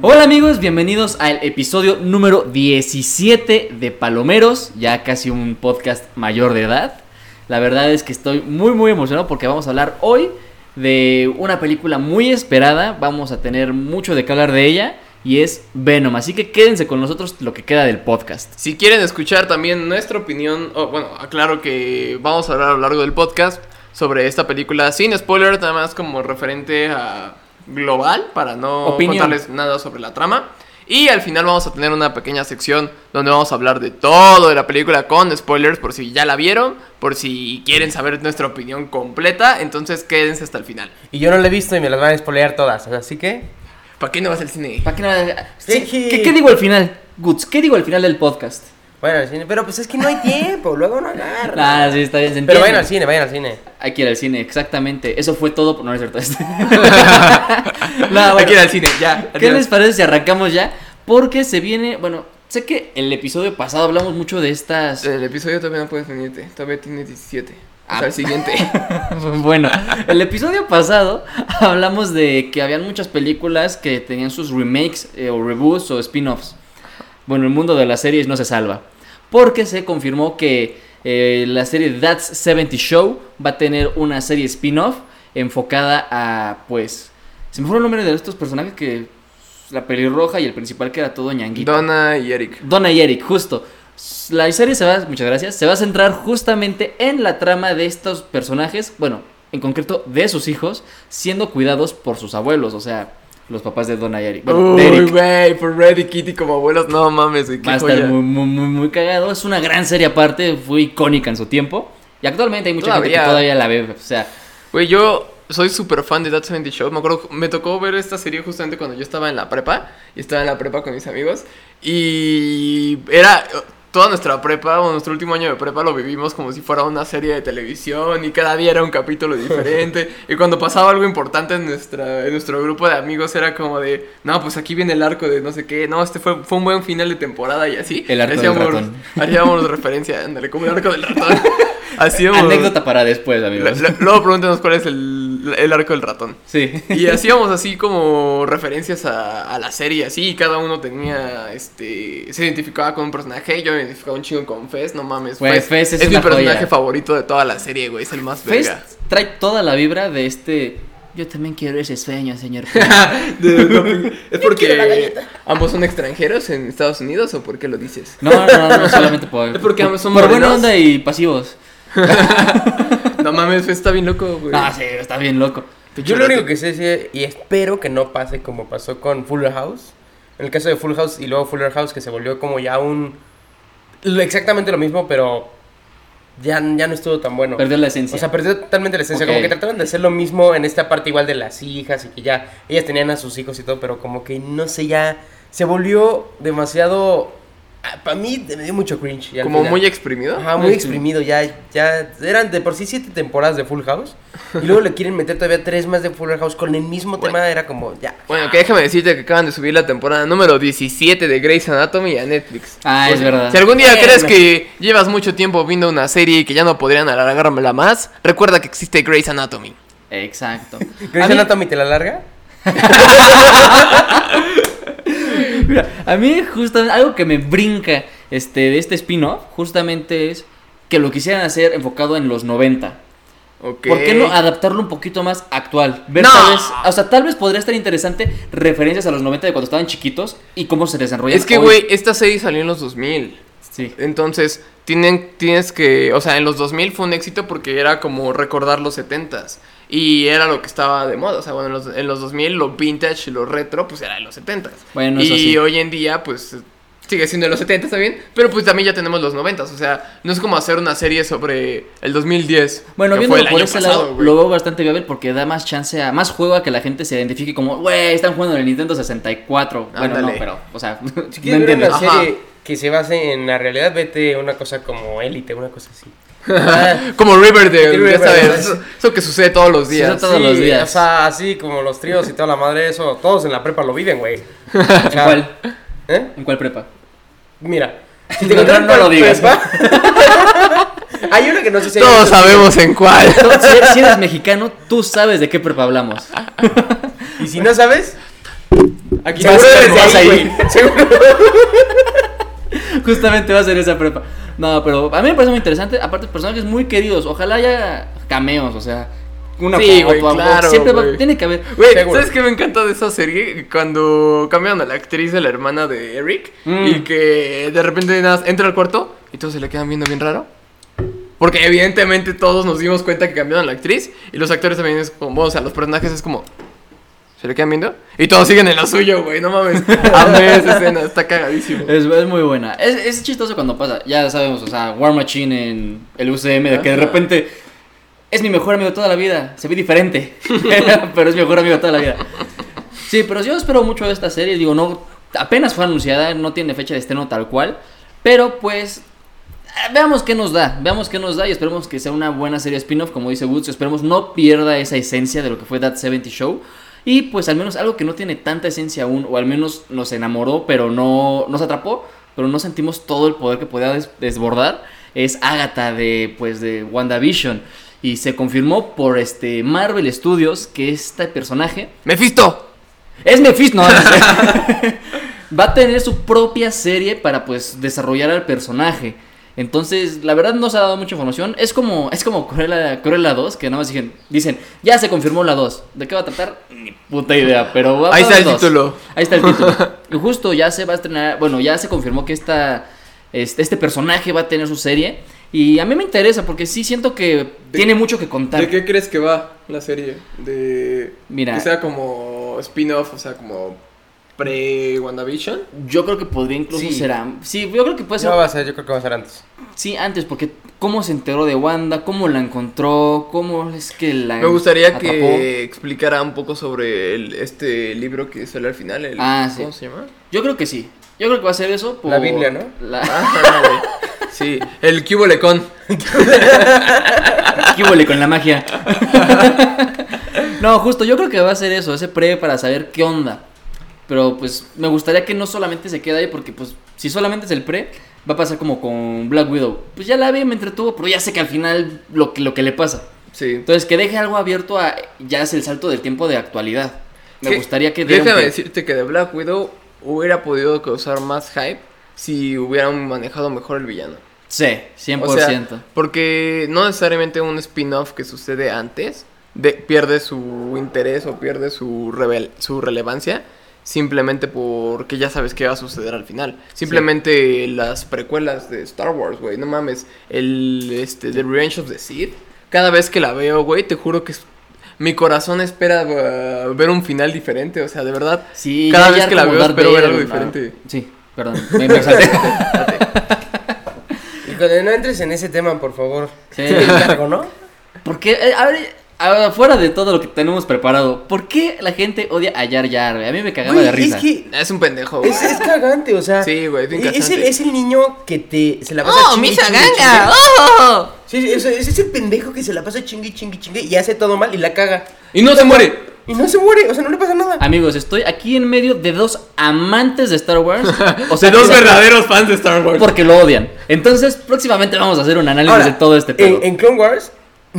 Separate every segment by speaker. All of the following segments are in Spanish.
Speaker 1: Hola amigos, bienvenidos al episodio número 17 de Palomeros, ya casi un podcast mayor de edad. La verdad es que estoy muy muy emocionado porque vamos a hablar hoy de una película muy esperada, vamos a tener mucho de qué hablar de ella y es Venom, así que quédense con nosotros lo que queda del podcast.
Speaker 2: Si quieren escuchar también nuestra opinión, bueno, aclaro que vamos a hablar a lo largo del podcast sobre esta película sin spoiler, nada más como referente a global para no
Speaker 1: Opinión.
Speaker 2: contarles nada sobre la trama. Y al final vamos a tener una pequeña sección donde vamos a hablar de todo de la película con spoilers por si ya la vieron, por si quieren saber nuestra opinión completa, entonces quédense hasta el final.
Speaker 3: Y yo no la he visto y me las van a spoilear todas, así que...
Speaker 2: ¿Para qué no vas al cine?
Speaker 1: ¿Para qué no- sí,
Speaker 3: Sí.
Speaker 1: ¿qué, qué digo al final? Guts, ¿qué digo al final del podcast?
Speaker 3: Vayan al cine, pero pues es que no hay tiempo, luego no agarra.
Speaker 1: Ah, sí, está bien, se
Speaker 3: Pero vayan al cine, vayan al cine.
Speaker 1: Hay que ir al cine, exactamente. Eso fue todo, no es cierto. No, bueno.
Speaker 2: Hay que ir al cine, ya.
Speaker 1: ¿Qué les parece si arrancamos ya? Porque se viene, bueno, sé que el episodio pasado hablamos mucho de estas...
Speaker 2: El episodio todavía no puedes venirte, todavía tiene 17. O
Speaker 1: Ah.
Speaker 2: sea, el siguiente.
Speaker 1: bueno, el episodio pasado hablamos de que habían muchas películas que tenían sus remakes eh, o reboots o spin-offs. Bueno, el mundo de las series no se salva. Porque se confirmó que eh, la serie That's 70 Show va a tener una serie spin-off enfocada a, pues... Se me fue el nombre de estos personajes que... La pelirroja y el principal que era todo ñanguito.
Speaker 2: Donna y Eric.
Speaker 1: Donna y Eric, justo. La serie se va, muchas gracias, se va a centrar justamente en la trama de estos personajes, bueno, en concreto de sus hijos, siendo cuidados por sus abuelos, o sea, los papás de Donna y Eric. Bueno,
Speaker 2: Uy, güey, por Red y Kitty como abuelos, no mames, güey,
Speaker 1: Va a estar muy, muy, muy, cagado. Es una gran serie aparte, fue icónica en su tiempo. Y actualmente hay mucha gente que
Speaker 2: Todavía.
Speaker 1: todavía la ve. O sea,
Speaker 2: Güey, yo soy súper fan de That 70 Show. Me acuerdo, me tocó ver esta serie justamente cuando yo estaba en la prepa. Y estaba en la prepa con mis amigos. Y era. Toda nuestra prepa, o nuestro último año de prepa, lo vivimos como si fuera una serie de televisión. Y cada día era un capítulo diferente. y cuando pasaba algo importante en, nuestra, en nuestro grupo de amigos, era como de: No, pues aquí viene el arco de no sé qué. No, este fue, fue un buen final de temporada y así.
Speaker 1: El arco del
Speaker 2: Hacíamos-
Speaker 1: ratón.
Speaker 2: Hacíamos referencia, ándale, como el arco del ratón. Hacíamos.
Speaker 1: anécdota para después, amigos.
Speaker 2: Luego pregúntenos cuál es el, el arco del ratón.
Speaker 1: Sí.
Speaker 2: Y hacíamos así como referencias a, a la serie, así, y cada uno tenía, este, se identificaba con un personaje, yo me identificaba un chingo con Fez, no mames,
Speaker 1: Güey, Fez es
Speaker 2: mi personaje
Speaker 1: joya.
Speaker 2: favorito de toda la serie, güey, es el más verga.
Speaker 1: Fest trae toda la vibra de este... Yo también quiero ese sueño, señor.
Speaker 2: ¿Es porque ambos son extranjeros en Estados Unidos o por qué lo dices?
Speaker 1: No, no, no, no solamente por...
Speaker 2: Es porque ambos son
Speaker 1: Por buena onda y pasivos.
Speaker 2: No mames, está bien loco, güey.
Speaker 1: Ah, sí, está bien loco.
Speaker 3: Yo lo único que sé es, y espero que no pase como pasó con Fuller House. En el caso de Full House y luego Fuller House, que se volvió como ya un... Exactamente lo mismo, pero ya, ya no estuvo tan bueno.
Speaker 1: Perdió la esencia.
Speaker 3: O sea, perdió totalmente la esencia. Como que trataron de hacer lo mismo en esta parte igual de las hijas y que ya ellas tenían a sus hijos y todo, pero como que no sé, ya se volvió demasiado... Para mí me dio mucho cringe.
Speaker 2: Como
Speaker 3: final.
Speaker 2: muy exprimido.
Speaker 3: Ajá,
Speaker 1: Muy
Speaker 3: muy exprimido, ya, ya eran de por sí siete temporadas de Full House y luego le quieren meter todavía tres más de Full House con el mismo
Speaker 2: Bueno.
Speaker 3: tema, era como, ya.
Speaker 2: Bueno, que déjame decirte que acaban de subir la temporada número 17 de Grey's Anatomy a Netflix.
Speaker 1: Ah, es verdad.
Speaker 2: Si algún día
Speaker 3: Bueno.
Speaker 2: crees que llevas mucho tiempo viendo una serie y que ya no podrían alargármela más, recuerda que existe Grey's Anatomy.
Speaker 1: Exacto.
Speaker 3: ¿Grey's Anatomy te la larga?
Speaker 1: Mira, a mí justamente algo que me brinca este, de este spin-off justamente es que lo quisieran hacer enfocado en los 90.
Speaker 2: Ok.
Speaker 1: ¿Por qué no adaptarlo un poquito más actual? Ver
Speaker 2: No.
Speaker 1: tal vez, o sea, tal vez podría estar interesante referencias a los 90 de cuando estaban chiquitos y cómo se desarrollan
Speaker 2: Es que, güey, esta serie salió en los 2000.
Speaker 1: Sí.
Speaker 2: Entonces, tienen, tienes que. O sea, en los 2000 fue un éxito porque era como recordar los 70s. Y era lo que estaba de moda. O sea, bueno, en los, en los 2000 lo vintage, lo retro, pues era de los 70s.
Speaker 1: Bueno,
Speaker 2: y
Speaker 1: eso sí.
Speaker 2: hoy en día, pues sigue siendo de los 70 está bien. Pero pues también ya tenemos los 90s. O sea, no es como hacer una serie sobre el 2010.
Speaker 1: Bueno,
Speaker 2: que
Speaker 1: viendo
Speaker 2: fue el
Speaker 1: por
Speaker 2: año
Speaker 1: ese
Speaker 2: pasado,
Speaker 1: lado,
Speaker 2: güey.
Speaker 1: lo veo bastante viable porque da más chance a más juego a que la gente se identifique como, güey, están jugando en el Nintendo 64. Bueno, no, pero, o sea,
Speaker 3: Si
Speaker 1: ¿me
Speaker 3: quieres ver
Speaker 1: entiendes?
Speaker 3: una
Speaker 2: Ajá.
Speaker 3: serie que se base en la realidad, vete una cosa como Élite, una cosa así. Ah,
Speaker 2: Como Riverdale,
Speaker 3: Riverdale,
Speaker 2: ya sabes.
Speaker 3: ¿verdad?
Speaker 2: Eso, eso que sucede todos los días.
Speaker 1: Sucede todos los días.
Speaker 3: O sea, así como los tríos y toda la madre, eso, todos en la prepa lo viven, güey. O
Speaker 1: ¿En cuál?
Speaker 3: ¿Eh?
Speaker 1: ¿En cuál prepa?
Speaker 3: Mira, si
Speaker 1: No,
Speaker 3: te encuentras
Speaker 1: no, no lo digas.
Speaker 3: prepa- Hay una que no sé si
Speaker 2: Todos sabemos en cuál.
Speaker 1: Si, eres, si eres mexicano, tú sabes de qué prepa hablamos.
Speaker 3: Y si no sabes,
Speaker 2: Aquí
Speaker 3: Seguro desde ahí,
Speaker 1: ahí.
Speaker 3: Seguro.
Speaker 1: Justamente va a ser esa prepa. No, pero a mí me parece muy interesante. Aparte, personajes muy queridos. Ojalá haya cameos, o sea, una
Speaker 2: Sí, güey, claro,
Speaker 1: Siempre va- tiene que haber.
Speaker 2: Güey. ¿sabes qué me encanta de esa serie? Cuando cambian a la actriz de la hermana de Eric
Speaker 1: Mm.
Speaker 2: y que de repente nada entra al cuarto y todos se le quedan viendo bien raro. Porque evidentemente todos nos dimos cuenta que cambiaron a la actriz y los actores también es como, o sea, los personajes es como, ¿se le quedan viendo? Y todos siguen en lo suyo, güey, no mames. Amé esa escena, está cagadísimo.
Speaker 1: Es, es muy buena. Es, es chistoso cuando pasa. Ya sabemos, o sea, War Machine en el UCM, de que de repente es mi mejor amigo de toda la vida. Se ve diferente, pero es mi mejor amigo de toda la vida. Sí, pero yo espero mucho de esta serie. Digo, no, apenas fue anunciada, no tiene fecha de estreno tal cual. Pero pues, eh, veamos qué nos da. Veamos qué nos da y esperemos que sea una buena serie spin-off, como dice Woods. Esperemos no pierda esa esencia de lo que fue That 70 Show. Y pues al menos algo que no tiene tanta esencia aún, o al menos nos enamoró, pero no nos atrapó, pero no sentimos todo el poder que podía des- desbordar, es Agatha de pues de WandaVision. Y se confirmó por este Marvel Studios que este personaje
Speaker 2: ¡Mephisto!
Speaker 1: es Mephisto, no, no sé. Va a tener su propia serie para pues desarrollar al personaje. Entonces, la verdad no se ha dado mucha información. Es como es como Cruella, Cruella 2, que nada más dicen, dicen, ya se confirmó la 2. ¿De qué va a tratar? Ni puta idea, pero va
Speaker 2: Ahí
Speaker 1: va
Speaker 2: está el título.
Speaker 1: Ahí está el título. Y justo ya se va a estrenar, bueno, ya se confirmó que esta, este, este personaje va a tener su serie. Y a mí me interesa porque sí siento que tiene mucho que contar.
Speaker 2: ¿De qué crees que va la serie? De.
Speaker 1: Mira.
Speaker 2: Que sea como spin-off, o sea, como pre-WandaVision.
Speaker 1: Yo creo que podría incluso
Speaker 3: Sí.
Speaker 1: ser... am- Sí, yo creo que puede ser
Speaker 3: No va a ser, yo creo que va a ser antes.
Speaker 1: Sí, antes, porque cómo se enteró de Wanda, cómo la encontró, cómo es que la
Speaker 2: Me gustaría
Speaker 1: atrapó.
Speaker 2: que explicara un poco sobre el- este libro que sale al final. El,
Speaker 1: Ah, sí.
Speaker 2: ¿Cómo se llama?
Speaker 1: Yo creo que sí. Yo creo que va a ser eso. Por
Speaker 3: La Biblia, ¿no?
Speaker 1: La...
Speaker 2: Ah, güey. sí, el Cubolecón.
Speaker 1: ¿Qué con la magia? no, justo, yo creo que va a ser eso, ese pre para saber qué onda. Pero pues me gustaría que no solamente se quede ahí, porque pues si solamente es el pre, va a pasar como con Black Widow. Pues ya la vi, me entretuvo, pero ya sé que al final lo que, lo que le pasa.
Speaker 2: Sí.
Speaker 1: Entonces, que deje algo abierto a ya es el salto del tiempo de actualidad. Me gustaría que
Speaker 2: Déjame decirte que de Black Widow hubiera podido causar más hype si hubieran manejado mejor el villano.
Speaker 1: Sí, 100%.
Speaker 2: O sea, porque no necesariamente un spin-off que sucede antes de- pierde su interés o pierde su, revel- su relevancia simplemente porque ya sabes qué va a suceder al final. Simplemente las precuelas de Star Wars, güey, no mames, el este The Revenge of the Sith, cada vez que la veo, güey, te juro que es- mi corazón espera uh, ver un final diferente, o sea, de verdad.
Speaker 1: Sí,
Speaker 2: Cada vez que la veo espero ver algo
Speaker 1: ¿no?
Speaker 2: diferente.
Speaker 1: Sí, perdón, me, me salté.
Speaker 3: Y cuando no entres en ese tema, por favor.
Speaker 1: Sí.
Speaker 3: Te encargo, ¿no?
Speaker 1: Porque, eh, a ver, fuera de todo lo que tenemos preparado, ¿por qué la gente odia a Yar Yar? güey? A mí me cagaba
Speaker 3: Güey,
Speaker 1: de risa.
Speaker 3: es que
Speaker 2: Es un pendejo, güey.
Speaker 3: es, es cagante, o sea.
Speaker 2: Sí, güey, bien
Speaker 3: es, el, es el niño que te se la pasa
Speaker 2: ¡Oh,
Speaker 3: chingue,
Speaker 2: misa
Speaker 3: chingue,
Speaker 2: ganga!
Speaker 3: chingue.
Speaker 2: ¡Oh!
Speaker 3: Sí, sí, ese ese es el pendejo que se la pasa chingue, chingue, chingue y hace todo mal y la caga.
Speaker 2: Y no se muere.
Speaker 3: Y no se muere, o sea, no le pasa nada.
Speaker 1: Amigos, estoy aquí en medio de dos amantes de Star Wars. O
Speaker 2: sea, dos verdaderos fans de Star Wars.
Speaker 1: Porque lo odian. Entonces, próximamente vamos a hacer un análisis
Speaker 3: Ahora,
Speaker 1: de todo este pedo.
Speaker 3: en, en Clone Wars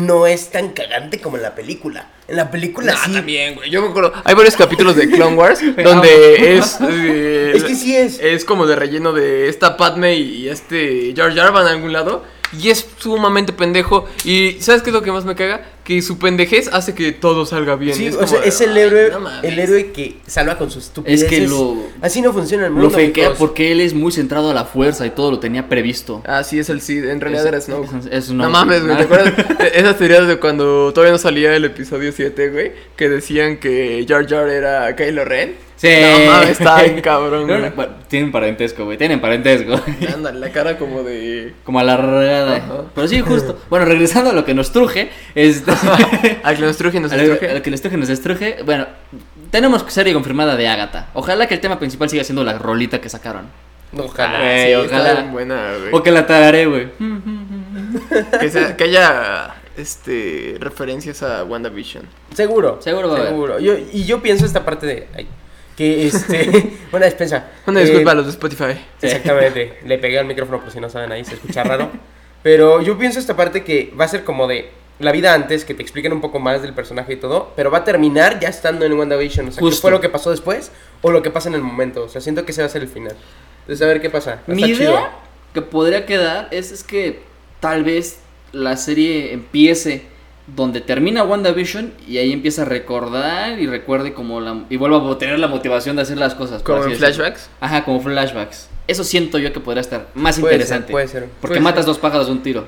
Speaker 3: no es tan cagante como en la película. En la película sí.
Speaker 2: también, güey. Yo me acuerdo. Hay varios capítulos de Clone Wars donde es. eh,
Speaker 3: Es que sí es.
Speaker 2: Es como de relleno de esta Padme y este Jar Jar van a algún lado. Y es sumamente pendejo. Y ¿sabes qué es lo que más me caga? Que su pendejez hace que todo salga bien.
Speaker 3: Sí,
Speaker 2: Es
Speaker 3: o sea,
Speaker 2: de,
Speaker 3: es el
Speaker 2: "Ay,
Speaker 3: héroe,
Speaker 2: no mames".
Speaker 3: el héroe que salva con sus estupidez.
Speaker 1: Es que lo-
Speaker 3: Así no funciona el mundo.
Speaker 1: Lo fakea porque él es muy centrado a la fuerza y todo lo tenía previsto.
Speaker 2: Ah, sí, es el Cid. En realidad
Speaker 1: Es-
Speaker 2: era Snoke.
Speaker 1: es- es
Speaker 2: no
Speaker 1: Snoke.
Speaker 2: mames, güey. ¿Te
Speaker 1: Ah.
Speaker 2: acuerdas de esas teorías de cuando todavía no salía el episodio 7, güey? Que decían que Jar Jar era Kylo Ren.
Speaker 1: Sí.
Speaker 2: No mames, está bien cabrón, güey.
Speaker 1: bueno, tienen parentesco, güey. Tienen parentesco.
Speaker 2: Ándale, la cara como de.
Speaker 1: Como a la regada.
Speaker 2: Ajá.
Speaker 1: Pero sí, justo. Bueno, regresando a lo que nos truje. Este,
Speaker 2: Al que nos truje, nos
Speaker 1: a lo,
Speaker 2: truje.
Speaker 1: a lo que les truje, nos destruje. Bueno, tenemos serie confirmada de Agatha. Ojalá que el tema principal siga siendo la rolita que sacaron.
Speaker 3: Ojalá.
Speaker 1: Ah,
Speaker 2: Sí,
Speaker 1: Ey,
Speaker 2: está
Speaker 1: ojalá.
Speaker 2: bien buena, güey.
Speaker 1: O que la tararé, güey.
Speaker 2: Que, sea- que haya este referencias a WandaVision.
Speaker 3: Seguro.
Speaker 1: Seguro va a.
Speaker 3: Seguro. Yo, y yo pienso esta parte de. ay, que este. una despensa.
Speaker 2: Una
Speaker 3: Eh,
Speaker 2: disculpa a los de Spotify.
Speaker 3: Exactamente. Le pegué al micrófono por si no saben ahí, se escucha raro. Pero yo pienso esta parte que va a ser como de. la vida antes, que te expliquen un poco más del personaje y todo, pero va a terminar ya estando en WandaVision. O sea, ¿qué
Speaker 1: Justo.
Speaker 3: fue lo que pasó después o lo que pasa en el momento? O sea, siento que ese va a ser el final. Entonces, a ver qué pasa.
Speaker 1: Mi
Speaker 3: Está chido.
Speaker 1: idea que podría quedar es, es que tal vez la serie empiece donde termina WandaVision y ahí empieza a recordar y recuerde como la... y vuelva a tener la motivación de hacer las cosas. por
Speaker 2: Como flashbacks.
Speaker 1: Ajá, como flashbacks. Eso siento yo que podría estar más
Speaker 3: Puede ser,
Speaker 1: interesante.
Speaker 3: puede ser.
Speaker 1: Porque
Speaker 2: Puede
Speaker 1: matas
Speaker 2: ser.
Speaker 1: dos pájaros de un tiro.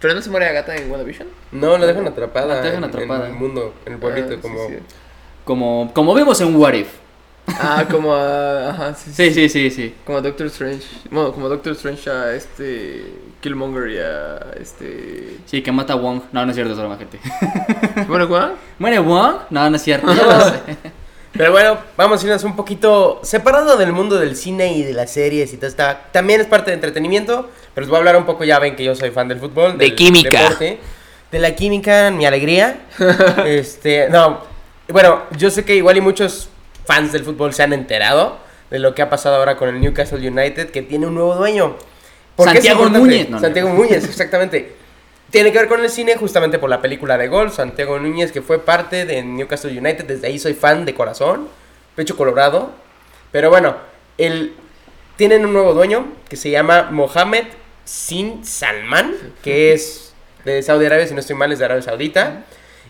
Speaker 2: Pero no se muere Agatha en WandaVision.
Speaker 3: No, la dejan atrapada.
Speaker 1: La dejan
Speaker 3: en-
Speaker 1: atrapada.
Speaker 3: En el mundo, en el pueblito,
Speaker 2: Ah,
Speaker 3: como...
Speaker 2: sí.
Speaker 1: Como, como vimos en What If.
Speaker 2: Ah, como a. Ajá, sí, sí.
Speaker 1: Sí, sí, sí, sí.
Speaker 2: Como a Doctor Strange. Bueno, como a Doctor Strange a este. Killmonger y a este.
Speaker 1: Sí, que mata a Wong. No, no es cierto, es broma, gente.
Speaker 2: Bueno, ¿cuál?
Speaker 1: ¿Muere Wong? No, no es cierto.
Speaker 3: Pero bueno, vamos a irnos un poquito separado del mundo del cine y de las series y todo está. También es parte de entretenimiento, pero os voy a habar un poco, ya ven que yo soy fan del fútbol.
Speaker 2: De
Speaker 3: del
Speaker 2: química.
Speaker 3: deporte, de la química, mi alegría. este, no, bueno, yo sé que igual y muchos fans del fútbol se han enterado de lo que ha pasado ahora con el Newcastle United, que tiene un nuevo dueño. ¿Por qué es
Speaker 1: Santiago? Núñez, no, no.
Speaker 3: Santiago Núñez, exactamente. Tiene que ver con el cine justamente por la película de Gol, Santiago Núñez, que fue parte de Newcastle United, desde ahí soy fan de corazón, pecho colorado. Pero bueno, el, tienen un nuevo dueño que se llama Mohamed Sin Salman, que es de Saudi Arabia, si no estoy mal, es de Arabia Saudita.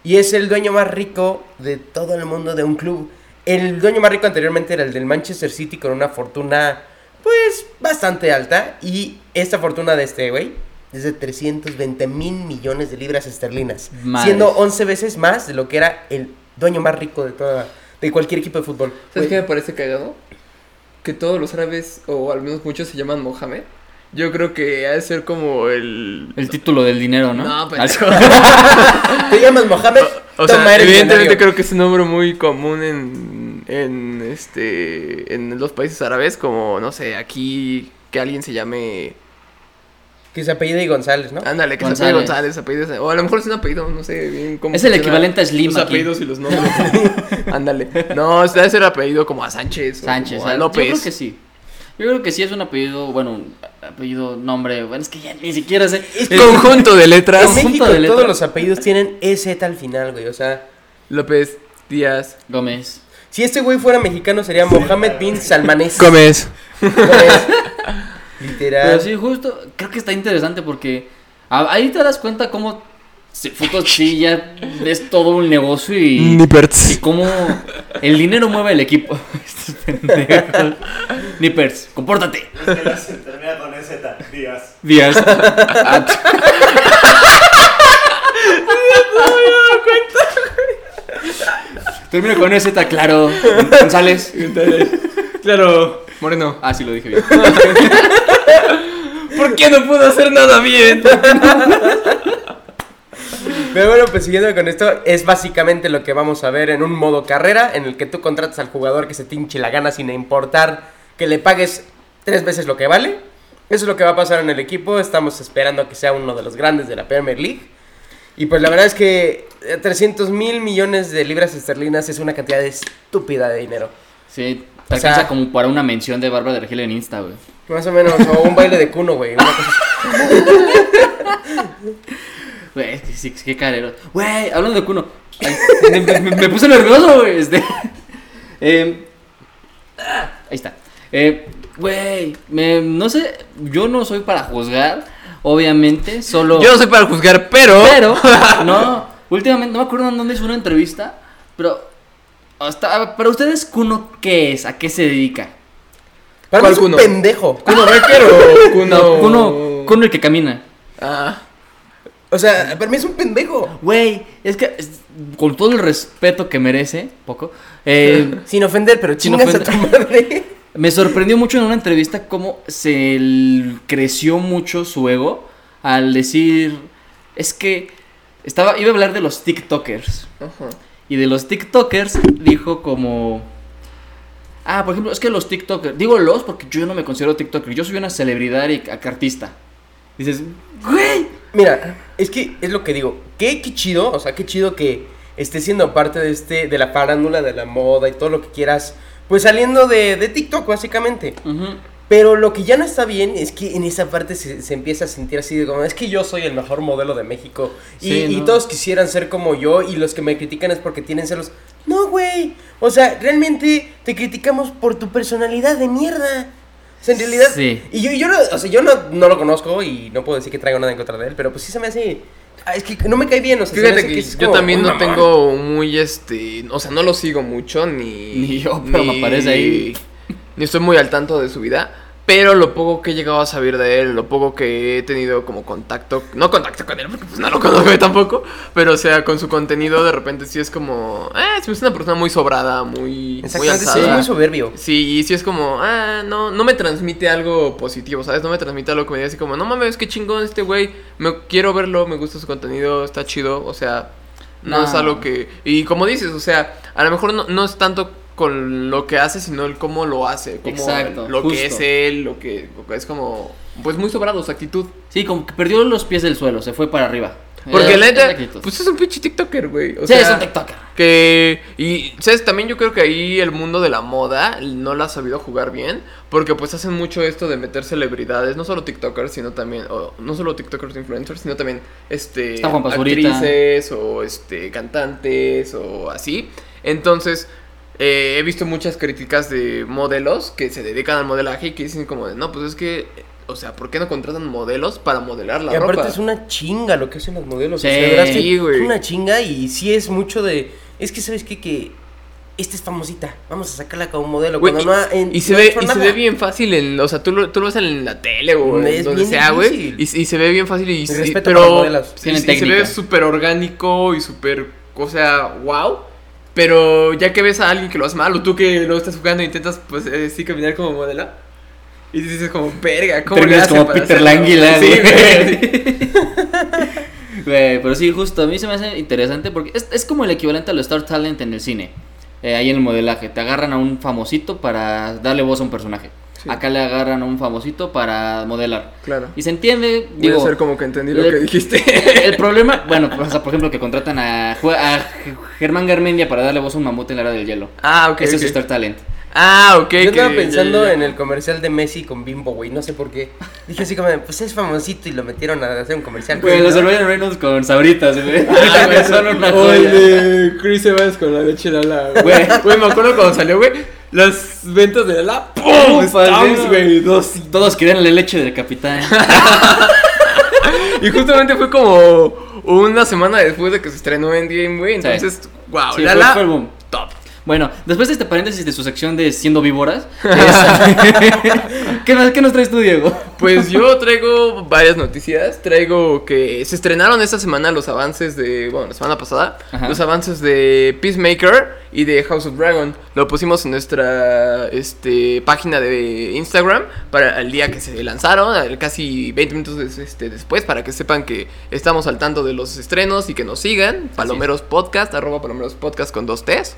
Speaker 3: Y es el dueño más rico de todo el mundo de un club. El dueño más rico anteriormente era el del Manchester City con una fortuna, pues, bastante alta. Y esta fortuna de este güey es de 320 mil millones de libras esterlinas. Siendo 11 veces más de lo que era el dueño más rico de toda de cualquier equipo de fútbol.
Speaker 2: ¿Sabes qué me parece cagado? Que todos los árabes, o al menos muchos, se llaman Mohamed. Yo creo que ha de ser como el.
Speaker 1: El título del dinero, ¿no?
Speaker 2: No, pendejo.
Speaker 3: Te llamas Mohamed.
Speaker 2: O
Speaker 3: toma,
Speaker 2: sea, evidentemente creo que es un nombre muy común en, en este en los países árabes, como no sé, aquí que alguien se llame,
Speaker 3: Que se apellida y González, ¿no?
Speaker 2: ándale, que se
Speaker 1: González.
Speaker 2: apellide González, apellido, o a lo mejor es un apellido, no sé bien cómo
Speaker 1: Es el equivalente a Slim
Speaker 2: Los
Speaker 1: aquí.
Speaker 2: apellidos y los nombres. ándale. No, debe ser apellido como a Sánchez, o
Speaker 1: Sánchez,
Speaker 2: como a
Speaker 1: ¿sabes?
Speaker 2: López.
Speaker 1: Yo creo que sí. Yo creo que sí es un apellido, bueno, un apellido, nombre, bueno, es que ya ni siquiera sé.
Speaker 3: Es
Speaker 2: Conjunto de
Speaker 3: En
Speaker 2: letras.
Speaker 1: Conjunto
Speaker 3: México
Speaker 1: de letras.
Speaker 3: todos los apellidos tienen EZ al final, güey. O sea,
Speaker 2: López Díaz.
Speaker 1: Gómez.
Speaker 3: si este güey fuera mexicano sería Mohamed bin Salmanés.
Speaker 2: Gómez.
Speaker 3: Gómez. Literal.
Speaker 1: Pero sí, justo, creo que está interesante porque ahí te das cuenta cómo fútbol sí ya es todo un negocio y, y
Speaker 2: Niperts.
Speaker 1: cómo el dinero mueve el equipo. Estos pendejos. Nippers, compórtate.
Speaker 4: Es que la se termina con EZ, Díaz.
Speaker 1: Díaz. Termino con está claro. González.
Speaker 2: Claro, Moreno.
Speaker 1: Ah, sí lo dije bien.
Speaker 2: ¿Por qué no puedo hacer nada bien?
Speaker 3: Pero bueno, pues siguiendo con esto, es básicamente lo que vamos a ver en un modo carrera, en el que tú contratas al jugador que se te hinche la gana sin importar que le pagues tres veces lo que vale. Eso es lo que va a pasar en el equipo. Estamos esperando que sea uno de los grandes de la Premier League. Y pues la verdad es que eh, 300 mil millones de libras esterlinas es una cantidad estúpida de dinero.
Speaker 1: Sí, te
Speaker 3: O sea-
Speaker 1: alcanza como para una mención de Bárbara de Regil en Insta, güey.
Speaker 3: Más o menos, o un baile de cuno, güey.
Speaker 1: Güey, es que sí, qué carero. Güey, hablando de Kuno. ay, me, me- me puse nervioso, güey. Este. Eh, ah, ahí está. Eh, Güey, me- no sé, yo no soy para juzgar, obviamente, solo...
Speaker 2: Yo no soy para juzgar, pero.
Speaker 1: Pero, no, últimamente, no me acuerdo en dónde hizo una entrevista, pero... Hasta, para ustedes, Kuno, ¿qué es? ¿A qué se dedica?
Speaker 3: Para
Speaker 2: ¿Cuál
Speaker 3: es un pendejo.
Speaker 2: Kuno Becker o Kuno.
Speaker 1: No, Kuno, Kuno el que camina.
Speaker 2: Ah.
Speaker 3: O sea, para mí es un pendejo.
Speaker 1: Güey, es que es- con todo el respeto que merece, poco, eh,
Speaker 3: Sin ofender, pero chingas a tu madre.
Speaker 1: me sorprendió mucho en una entrevista cómo se creció mucho su ego al decir, es que estaba, iba a hablar de los TikTokers.
Speaker 2: Ajá.
Speaker 1: Y de los TikTokers dijo como... Ah, por ejemplo, es que los TikTokers... Digo los porque yo no me considero TikToker. Yo soy una celebridad y artista. Dices, güey.
Speaker 3: Mira, es que es lo que digo. Qué, qué chido, o sea, qué chido que esté siendo parte de este, de la farándula, de la moda y todo lo que quieras. Pues saliendo de, de TikTok, básicamente. Pero lo que ya no está bien es que en esa parte se, se empieza a sentir así de como, es que yo soy el mejor modelo de México. Y,
Speaker 1: Sí,
Speaker 3: y
Speaker 1: ¿no?
Speaker 3: todos quisieran ser como yo y los que me critican es porque tienen celos. No, güey. O sea, realmente te criticamos por tu personalidad de mierda. O sea, en realidad...
Speaker 1: Sí.
Speaker 3: Y yo, yo, no, o sea, yo no, no lo conozco y no puedo decir que traigo nada en contra de él, pero pues sí se me hace... ah, Es que no me cae bien, o sea, se me
Speaker 2: Fíjate
Speaker 3: hace
Speaker 2: que,
Speaker 3: que es
Speaker 2: yo también no tengo muy este, o sea, no lo sigo mucho ni
Speaker 1: Ni yo, pero me aparece ahí.
Speaker 2: Ni estoy muy al tanto de su vida, pero lo poco que he llegado a saber de él, lo poco que he tenido como contacto, no contacto con él porque pues no lo conozco tampoco, pero o sea, con su contenido de repente sí es como, eh, hace una persona muy sobrada, muy muy
Speaker 3: Exactamente, sí,
Speaker 2: alzada.
Speaker 3: es muy soberbio.
Speaker 2: Sí, y sí es como, ah, no, no me transmite algo positivo, ¿sabes? No me transmite algo que me diga así como, no mames, qué chingón este güey, me quiero verlo, me gusta su contenido, está chido, o sea, no,
Speaker 1: No.
Speaker 2: es algo que... Y como dices, o sea, a lo mejor no, no es tanto con lo que hace, sino el cómo lo hace, como
Speaker 1: Exacto,
Speaker 2: lo que es él, lo que, lo que es como, pues muy sobrado su actitud.
Speaker 1: Sí, como que perdió los pies del suelo, se fue para arriba.
Speaker 2: Porque
Speaker 1: Eh,
Speaker 2: la neta, pues es un pinche TikToker, güey. O
Speaker 1: sí,
Speaker 2: sea,
Speaker 1: es un TikToker.
Speaker 2: Que, y, ¿sabes? También yo creo que ahí el mundo de la moda no la ha sabido jugar bien. Porque pues hacen mucho esto de meter celebridades, no solo TikTokers, sino también, o no solo TikTokers influencers, sino también, este,
Speaker 1: Está Juan Pazurita.
Speaker 2: actrices o, este, cantantes o así. Entonces, eh, he visto muchas críticas de modelos que se dedican al modelaje y que dicen como de, no, pues es que, o sea, ¿por qué no contratan modelos para modelar la
Speaker 3: y aparte
Speaker 2: ropa?
Speaker 3: es una chinga lo que hacen los modelos.
Speaker 1: Sí,
Speaker 3: o sea, de verdad que
Speaker 2: sí, güey.
Speaker 3: Es una chinga y sí es mucho de. Es que, ¿sabes qué? Que esta es famosita. Vamos a sacarla como modelo.
Speaker 2: Güey,
Speaker 3: cuando
Speaker 2: y,
Speaker 3: no ha- en-
Speaker 2: y se
Speaker 3: no
Speaker 2: ve, y se ve bien fácil en, o sea, tú lo, tú lo ves en la tele o en donde sea, güey, y, y se ve bien fácil y, y-
Speaker 3: respeto
Speaker 2: pero
Speaker 3: para los modelos.
Speaker 2: sí,
Speaker 1: Tienen
Speaker 2: sí, se ve súper orgánico y súper, o sea, wow, pero ya que ves a alguien que lo hace mal o tú que lo estás jugando e intentas, pues, eh, sí caminar como modelo y dices como, verga, ¿cómo le
Speaker 1: Terminas
Speaker 2: hacen
Speaker 1: como
Speaker 2: para
Speaker 1: Peter
Speaker 2: hacerlo?"
Speaker 1: Languila,
Speaker 2: Sí.
Speaker 1: Güey, pero sí, justo, a mí se me hace interesante porque es, es como el equivalente a los Star Talent en el cine. eh, ahí en el modelaje. Te agarran a un famosito para darle voz a un personaje.
Speaker 2: Sí.
Speaker 1: Acá le agarran a un famosito para modelar.
Speaker 2: Claro.
Speaker 1: Y se entiende,
Speaker 2: Voy a hacer como que entendí lo que dijiste.
Speaker 1: El problema, bueno, o sea, por ejemplo, que contratan a, Germán Garmendia para darle voz a un mamut en la era del hielo.
Speaker 2: ah, ok.
Speaker 1: Ese
Speaker 2: ok.
Speaker 1: es Star Talent.
Speaker 2: Ah, ok.
Speaker 3: Yo
Speaker 2: que-
Speaker 3: estaba pensando
Speaker 2: ya, ya.
Speaker 3: en el comercial de Messi con Bimbo, güey. No sé por qué. Dije así como, pues es famosito y lo metieron a hacer un comercial.
Speaker 1: Güey, los Ryan Reynolds con sabritas, güey.
Speaker 2: Ah, güey,
Speaker 1: son una
Speaker 2: o el
Speaker 1: joya.
Speaker 2: de Chris Evans con la leche de güey.
Speaker 1: Güey.
Speaker 2: Güey, me acuerdo cuando salió, güey, las ventas de Lala, ¡pum! Stamps, güey, dos.
Speaker 1: Todos querían la leche del capitán.
Speaker 2: Y justamente fue como una semana después de que se estrenó Endgame, güey. Entonces, wow,
Speaker 1: Sí,
Speaker 2: Lala,
Speaker 1: fue- fue el boom.
Speaker 2: top.
Speaker 1: Bueno, después de este paréntesis de su sección de siendo víboras, es- ¿qué, más- ¿qué nos traes tú, Diego?
Speaker 2: Pues yo traigo varias noticias. Traigo que se estrenaron esta semana los avances de. Bueno, la semana pasada.
Speaker 1: Ajá.
Speaker 2: Los avances de Peacemaker y de House of Dragon. Lo pusimos en nuestra este, página de Instagram para el día que se lanzaron, casi 20 minutos des- este, después, para que sepan que estamos al tanto de los estrenos y que nos sigan. Palomeros Podcast, arroba Palomeros Podcast con dos T's.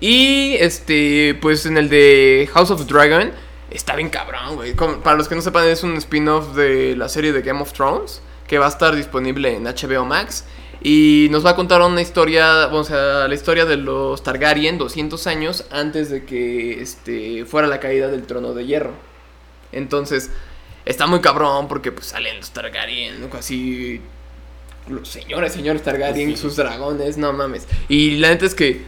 Speaker 2: Y este, pues en el de House of Dragon está bien cabrón, güey. Para los que no sepan, es un spin-off de la serie de Game of Thrones que va a estar disponible en HBO Max. Y nos va a contar una historia, o sea, la historia de los Targaryen 200 años antes de que este, fuera la caída del trono de hierro. Entonces, está muy cabrón porque pues salen los Targaryen, así los señores, señores Targaryen,
Speaker 1: Sí.
Speaker 2: sus dragones, no mames. Y la neta es que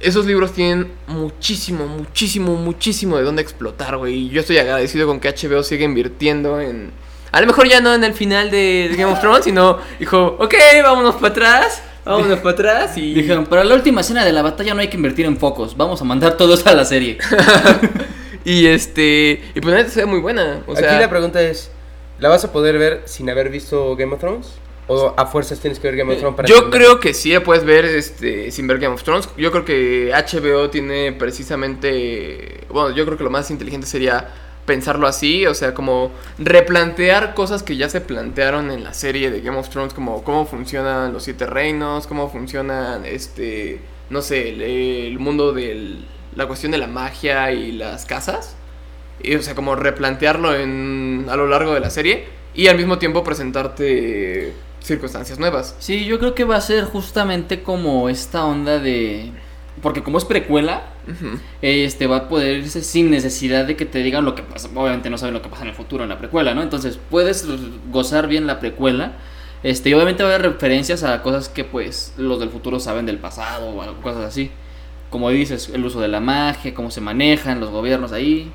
Speaker 2: esos libros tienen muchísimo, muchísimo, muchísimo de dónde explotar, güey. Y yo estoy agradecido con que HBO siga invirtiendo en... A lo mejor ya no en el final de Game of Thrones, sino dijo, ok, vámonos para atrás, vámonos para atrás y...
Speaker 1: Dijeron, para la última escena de la batalla no hay que invertir en focos, vamos a mandar todos a la serie.
Speaker 2: Y este... Y pues la neta se ve muy buena. O sea,
Speaker 3: Aquí la pregunta es, ¿la vas a poder ver sin haber visto Game of Thrones? ¿O a fuerzas tienes que ver Game of Thrones para
Speaker 2: Yo
Speaker 3: entender?
Speaker 2: creo que sí puedes ver este, sin ver Game of Thrones. Yo creo que HBO tiene precisamente. Bueno, yo creo que lo más inteligente sería pensarlo así. O sea, como replantear cosas que ya se plantearon en la serie de Game of Thrones. Como cómo funcionan los siete reinos. Cómo funcionan este. No sé, el, el mundo de la cuestión de la magia y las casas. Y, o sea, como replantearlo en, a lo largo de la serie. Y al mismo tiempo presentarte circunstancias nuevas.
Speaker 1: Sí, yo creo que va a ser justamente como esta onda de porque como es precuela, este va a poder irse sin necesidad de que te digan lo que pasa. Obviamente no saben lo que pasa en el futuro en la precuela, ¿no? Entonces puedes gozar bien la precuela. Este, y obviamente va a haber referencias a cosas que pues los del futuro saben del pasado o algo- cosas así. Como dices, el uso de la magia, cómo se manejan los gobiernos ahí.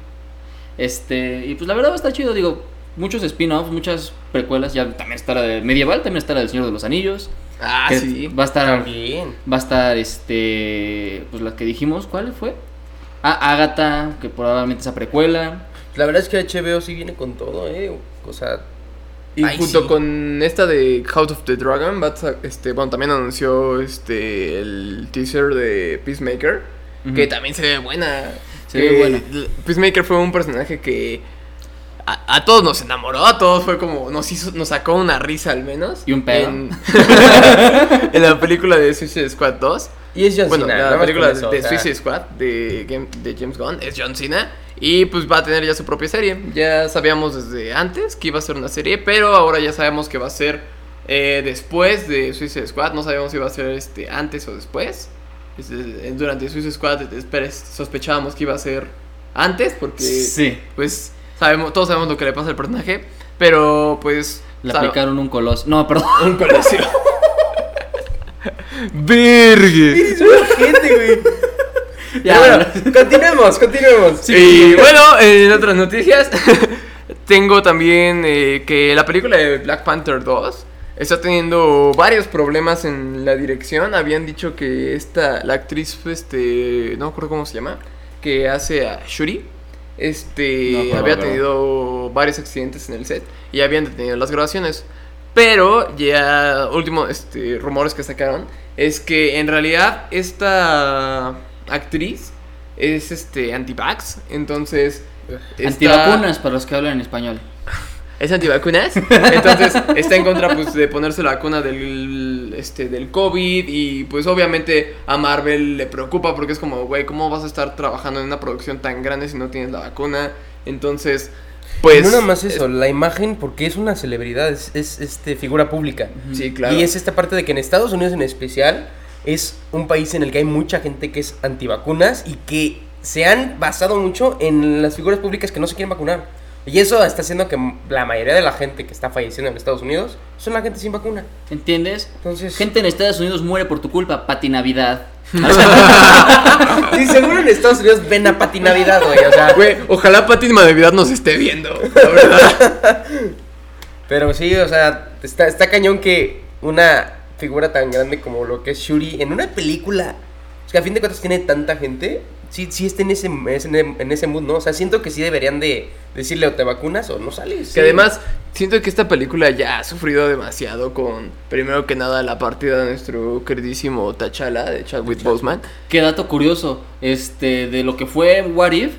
Speaker 1: Este, y pues la verdad va a estar chido, digo, muchos spin-offs, muchas precuelas, ya también está la de medieval, también está la del Señor de los Anillos.
Speaker 2: Ah, sí.
Speaker 1: Va a estar
Speaker 3: También.
Speaker 1: Va a estar, este, pues la que dijimos, ¿cuál fue? Ah, Agatha, que probablemente esa precuela.
Speaker 3: La verdad es que HBO sí viene con todo, ¿eh? O sea,
Speaker 2: Y
Speaker 3: Ay,
Speaker 2: junto
Speaker 3: sí.
Speaker 2: con esta de House of the Dragon, este, bueno, también anunció este el teaser de Peacemaker, que también se ve buena.
Speaker 1: Se ve buena.
Speaker 2: Peacemaker fue un personaje que a, a todos nos enamoró, a todos fue como, nos hizo, nos sacó una risa al menos.
Speaker 1: Y un pedo.
Speaker 2: En, en la película de Suicide Squad 2.
Speaker 3: y es John
Speaker 2: Bueno,
Speaker 3: Cena,
Speaker 2: la película
Speaker 3: eso,
Speaker 2: de
Speaker 3: o sea,
Speaker 2: Suicide Squad de, Game- de James Gunn es John Cena. Y pues va a tener ya su propia serie. Ya sabíamos desde antes que iba a ser una serie, pero ahora ya sabemos que va a ser eh, después de Suicide Squad. No sabemos si va a ser este, antes o después. Durante Suicide Squad sospechábamos que iba a ser antes porque
Speaker 1: Sí,
Speaker 2: pues sabemos, todos sabemos lo que le pasa al personaje. Pero pues...
Speaker 1: le
Speaker 2: sabe-
Speaker 1: aplicaron un coloso. No, perdón.
Speaker 2: un colegio. Vergue.
Speaker 3: gente, güey.
Speaker 1: Ya,
Speaker 3: bueno, continuemos, continuemos.
Speaker 2: y bueno, en otras noticias, tengo también eh, que la película de Black Panther 2 está teniendo varios problemas en la dirección. Habían dicho que esta, la actriz, este, no me acuerdo cómo se llama, que hace a Shuri, este, había tenido varios accidentes en el set y habían detenido las grabaciones. Pero ya último este rumores que sacaron es que en realidad esta actriz es este anti-vax, entonces está-
Speaker 1: Antivacunas para los que hablan en español.
Speaker 2: es antivacunas, entonces está en contra pues de ponerse la vacuna del este del COVID y pues obviamente a Marvel le preocupa porque es como, güey, ¿cómo vas a estar trabajando en una producción tan grande si no tienes la vacuna? Entonces, pues
Speaker 3: no nada más eso, la imagen, porque es una celebridad, es, es, este, figura pública.
Speaker 2: Sí, claro.
Speaker 3: Y es esta parte de que en Estados Unidos en especial es un país en el que hay mucha gente que es antivacunas y que se han basado mucho en las figuras públicas que no se quieren vacunar. Y eso está haciendo que la mayoría de la gente que está falleciendo en Estados Unidos son la gente sin vacuna.
Speaker 1: ¿Entiendes?
Speaker 3: Entonces,
Speaker 1: Gente en Estados Unidos muere por tu culpa, Pati Navidad.
Speaker 3: sí, seguro en Estados Unidos ven a Pati Navidad, güey. O sea,
Speaker 2: Güey, ojalá Pati Navidad nos esté viendo, la verdad.
Speaker 3: Pero sí, o sea, está, está cañón que una figura tan grande como lo que es Shuri en una película, es que a fin de cuentas tiene tanta gente, sí, sí está en ese, es en, ese mood, ¿no? O sea, siento que sí deberían de decirle o te vacunas o no sales.
Speaker 2: Que además, siento que esta película ya ha sufrido demasiado con, primero que nada, la partida de nuestro queridísimo T'Challa de Chadwick Boseman.
Speaker 1: Qué dato curioso, este, de lo que fue What If,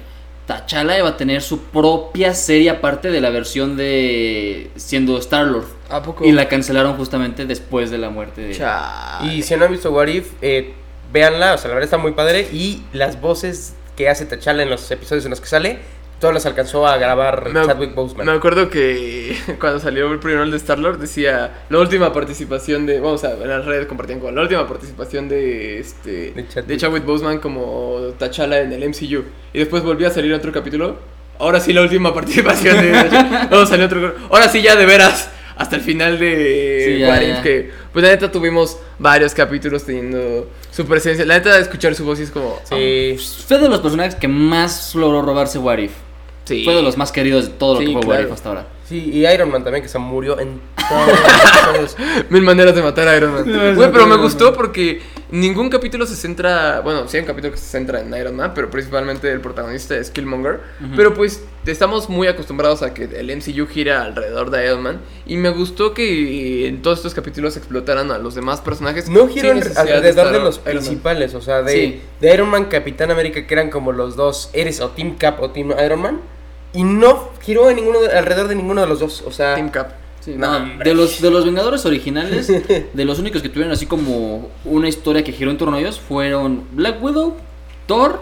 Speaker 1: T'Challa iba a tener su propia serie aparte de la versión de siendo Star-Lord.
Speaker 2: ¿A poco?
Speaker 1: Y la cancelaron justamente después de la muerte de...
Speaker 2: Chale.
Speaker 3: Y si no han visto What If, eh, véanla, o sea, la verdad está muy padre. Y las voces que hace T'Challa en los episodios en los que sale, todas las alcanzó a grabar
Speaker 2: Me,
Speaker 3: Chadwick Boseman.
Speaker 2: me acuerdo que cuando salió el primero el de Star-Lord decía la última participación de, vamos a en las redes compartían con la última participación de este
Speaker 3: De Chadwick.
Speaker 2: de Chadwick Boseman como T'Challa en el MCU y después volvió a salir otro capítulo. Ahora sí la última participación de. Luego salió otro. Ahora sí ya de veras hasta el final de
Speaker 1: Sí, ya,
Speaker 2: What If,
Speaker 1: ya.
Speaker 2: que pues la neta tuvimos varios capítulos teniendo su presencia. La neta escuchar su voz y es como
Speaker 3: Sí.
Speaker 1: Fue de los personajes que más logró robarse What If.
Speaker 2: sí.
Speaker 1: Fue de los más queridos de todo lo
Speaker 2: Sí,
Speaker 1: que fue
Speaker 2: claro.
Speaker 1: What If hasta ahora.
Speaker 3: Sí, y Iron Man también, que se murió en todos los episodios.
Speaker 2: Mil maneras de matar a Iron Man.
Speaker 1: No,
Speaker 2: Güey, pero me gustó porque ningún capítulo se centra. Bueno, sí hay un capítulo que se centra en Iron Man, pero principalmente el protagonista es Killmonger. Pero pues estamos muy acostumbrados a que el MCU gira alrededor de Iron Man. Y me gustó que en todos estos capítulos explotaran a los demás personajes.
Speaker 3: No
Speaker 2: necesidad
Speaker 3: alrededor de los principales, o sea, de,
Speaker 1: Sí.
Speaker 3: de Iron Man, Capitán América, que eran como los dos, eres o Team Cap o Team Iron Man, y no giró en ninguno de- alrededor de ninguno de los dos, o sea,
Speaker 2: Team Cap.
Speaker 1: Sí,
Speaker 3: No,
Speaker 1: de los de los Vengadores originales, de los únicos que tuvieron así como una historia que giró en torno a ellos fueron Black Widow, Thor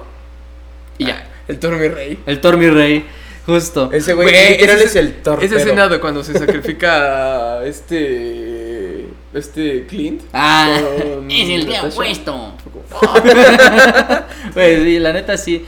Speaker 1: y ya.
Speaker 2: El Thor mi rey.
Speaker 1: El Thor mi rey, justo.
Speaker 3: ese güey
Speaker 2: Güey,
Speaker 3: literal
Speaker 2: ese-
Speaker 3: es el torpedo.
Speaker 2: Esa escena de cuando se sacrifica a este. Este Clint.
Speaker 1: Ah,
Speaker 2: con
Speaker 1: es el día opuesto. Pues sí, la neta sí.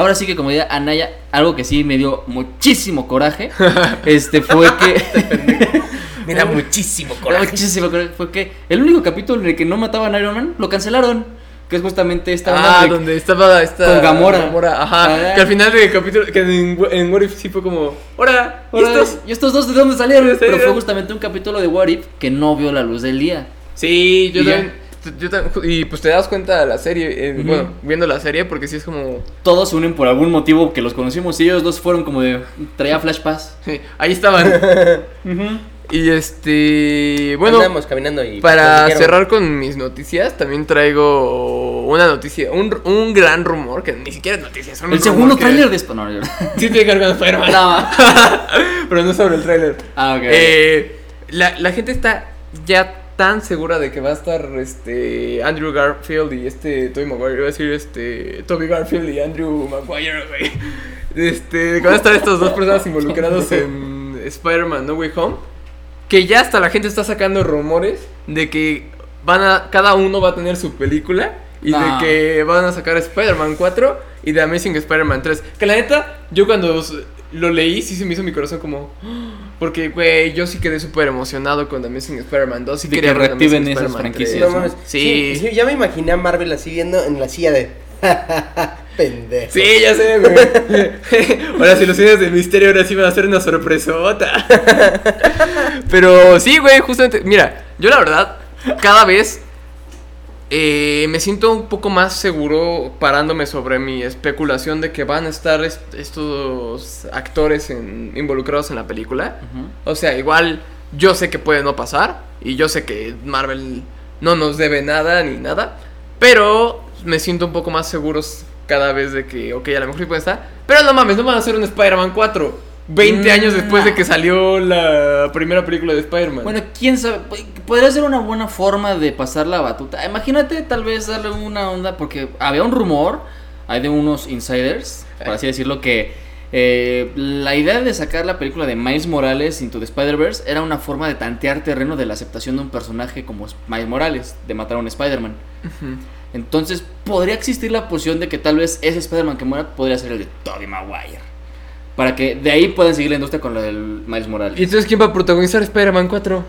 Speaker 1: Ahora sí que como diría Anaya, algo que sí me dio muchísimo coraje, este fue que
Speaker 3: Me da muchísimo
Speaker 1: da
Speaker 3: coraje.
Speaker 1: muchísimo coraje, fue que el único capítulo en el que no mataban a Iron Man lo cancelaron, que es justamente esta
Speaker 2: Ah,
Speaker 1: de-
Speaker 2: donde estaba esta.
Speaker 1: Con Gamora.
Speaker 2: Ajá.
Speaker 1: Ah.
Speaker 2: Que al final del capítulo. Que en, en What If sí fue como. ¡Hora! ¿Y estos?
Speaker 1: ¿Y estos dos de dónde salieron?
Speaker 2: ¿De dónde
Speaker 1: Pero fue justamente un capítulo de What If que no vio la luz del día.
Speaker 2: Sí, yo también. Yo y pues te das cuenta de la serie, eh, bueno, viendo la serie, porque sí es como.
Speaker 1: Todos se unen por algún motivo que los conocimos y ellos dos fueron como de traía flash pass.
Speaker 2: sí, ahí estaban. y este. Bueno,
Speaker 3: Andamos caminando y.
Speaker 2: para cerrar con mis noticias, también traigo una noticia, un, un gran rumor, que ni siquiera es noticia, es un
Speaker 1: El
Speaker 2: rumor
Speaker 1: segundo
Speaker 2: que-
Speaker 1: tráiler de esto. No, yo-
Speaker 2: Sí, tiene que ver con Spider-Man.
Speaker 1: No.
Speaker 2: Pero no sobre el tráiler.
Speaker 1: Ah, ok.
Speaker 2: Eh, la, la gente está ya tan segura de que va a estar este Andrew Garfield y este Tobey Maguire, iba a decir este Toby Garfield y Andrew Maguire, güey. Este, que van a estar estas dos personas involucradas en Spider-Man No Way Home, que ya hasta la gente está sacando rumores de que van a cada uno va a tener su película y
Speaker 1: No.
Speaker 2: de que van a sacar Spider-Man 4 y The Amazing Spider-Man 3. Que la neta, yo cuando lo leí, sí se me hizo mi corazón como. Porque, güey, yo sí quedé súper emocionado con The Amazing Spider-Man 2. Y
Speaker 1: De
Speaker 2: quería
Speaker 1: que reactiven esas
Speaker 2: Spider-Man
Speaker 1: franquicias,
Speaker 2: 3.
Speaker 3: No mames.
Speaker 2: Sí.
Speaker 3: sí. Ya me imaginé a Marvel así viendo en la silla de. Pendejo.
Speaker 2: Sí, ya sé, güey. ahora si los cines del misterio ahora sí van a ser una sorpresota. Pero sí, güey, justamente. Mira, yo la verdad, cada vez eh, me siento un poco más seguro parándome sobre mi especulación de que van a estar est- estos actores en- involucrados en la película. O sea, igual yo sé que puede no pasar y yo sé que Marvel no nos debe nada ni nada, pero me siento un poco más seguros cada vez de que, ok, a lo mejor sí puede estar, pero no mames, no van a hacer un Spider-Man 4. 20
Speaker 1: Mm,
Speaker 2: años después de que salió la primera película de Spider-Man.
Speaker 1: Bueno, quién sabe, podría ser una buena forma de pasar la batuta. Imagínate tal vez darle una onda, porque había un rumor, hay de unos insiders, por así decirlo, que eh, la idea de sacar la película de Miles Morales into the Spider-Verse era una forma de tantear terreno de la aceptación de un personaje como Miles Morales, de matar a un Spider-Man. Entonces, podría existir la posición de que tal vez ese Spider-Man que muera podría ser el de Tobey Maguire. Para que de ahí puedan seguir la industria con lo del Miles Morales.
Speaker 2: ¿Y entonces quién va a protagonizar Spider-Man 4?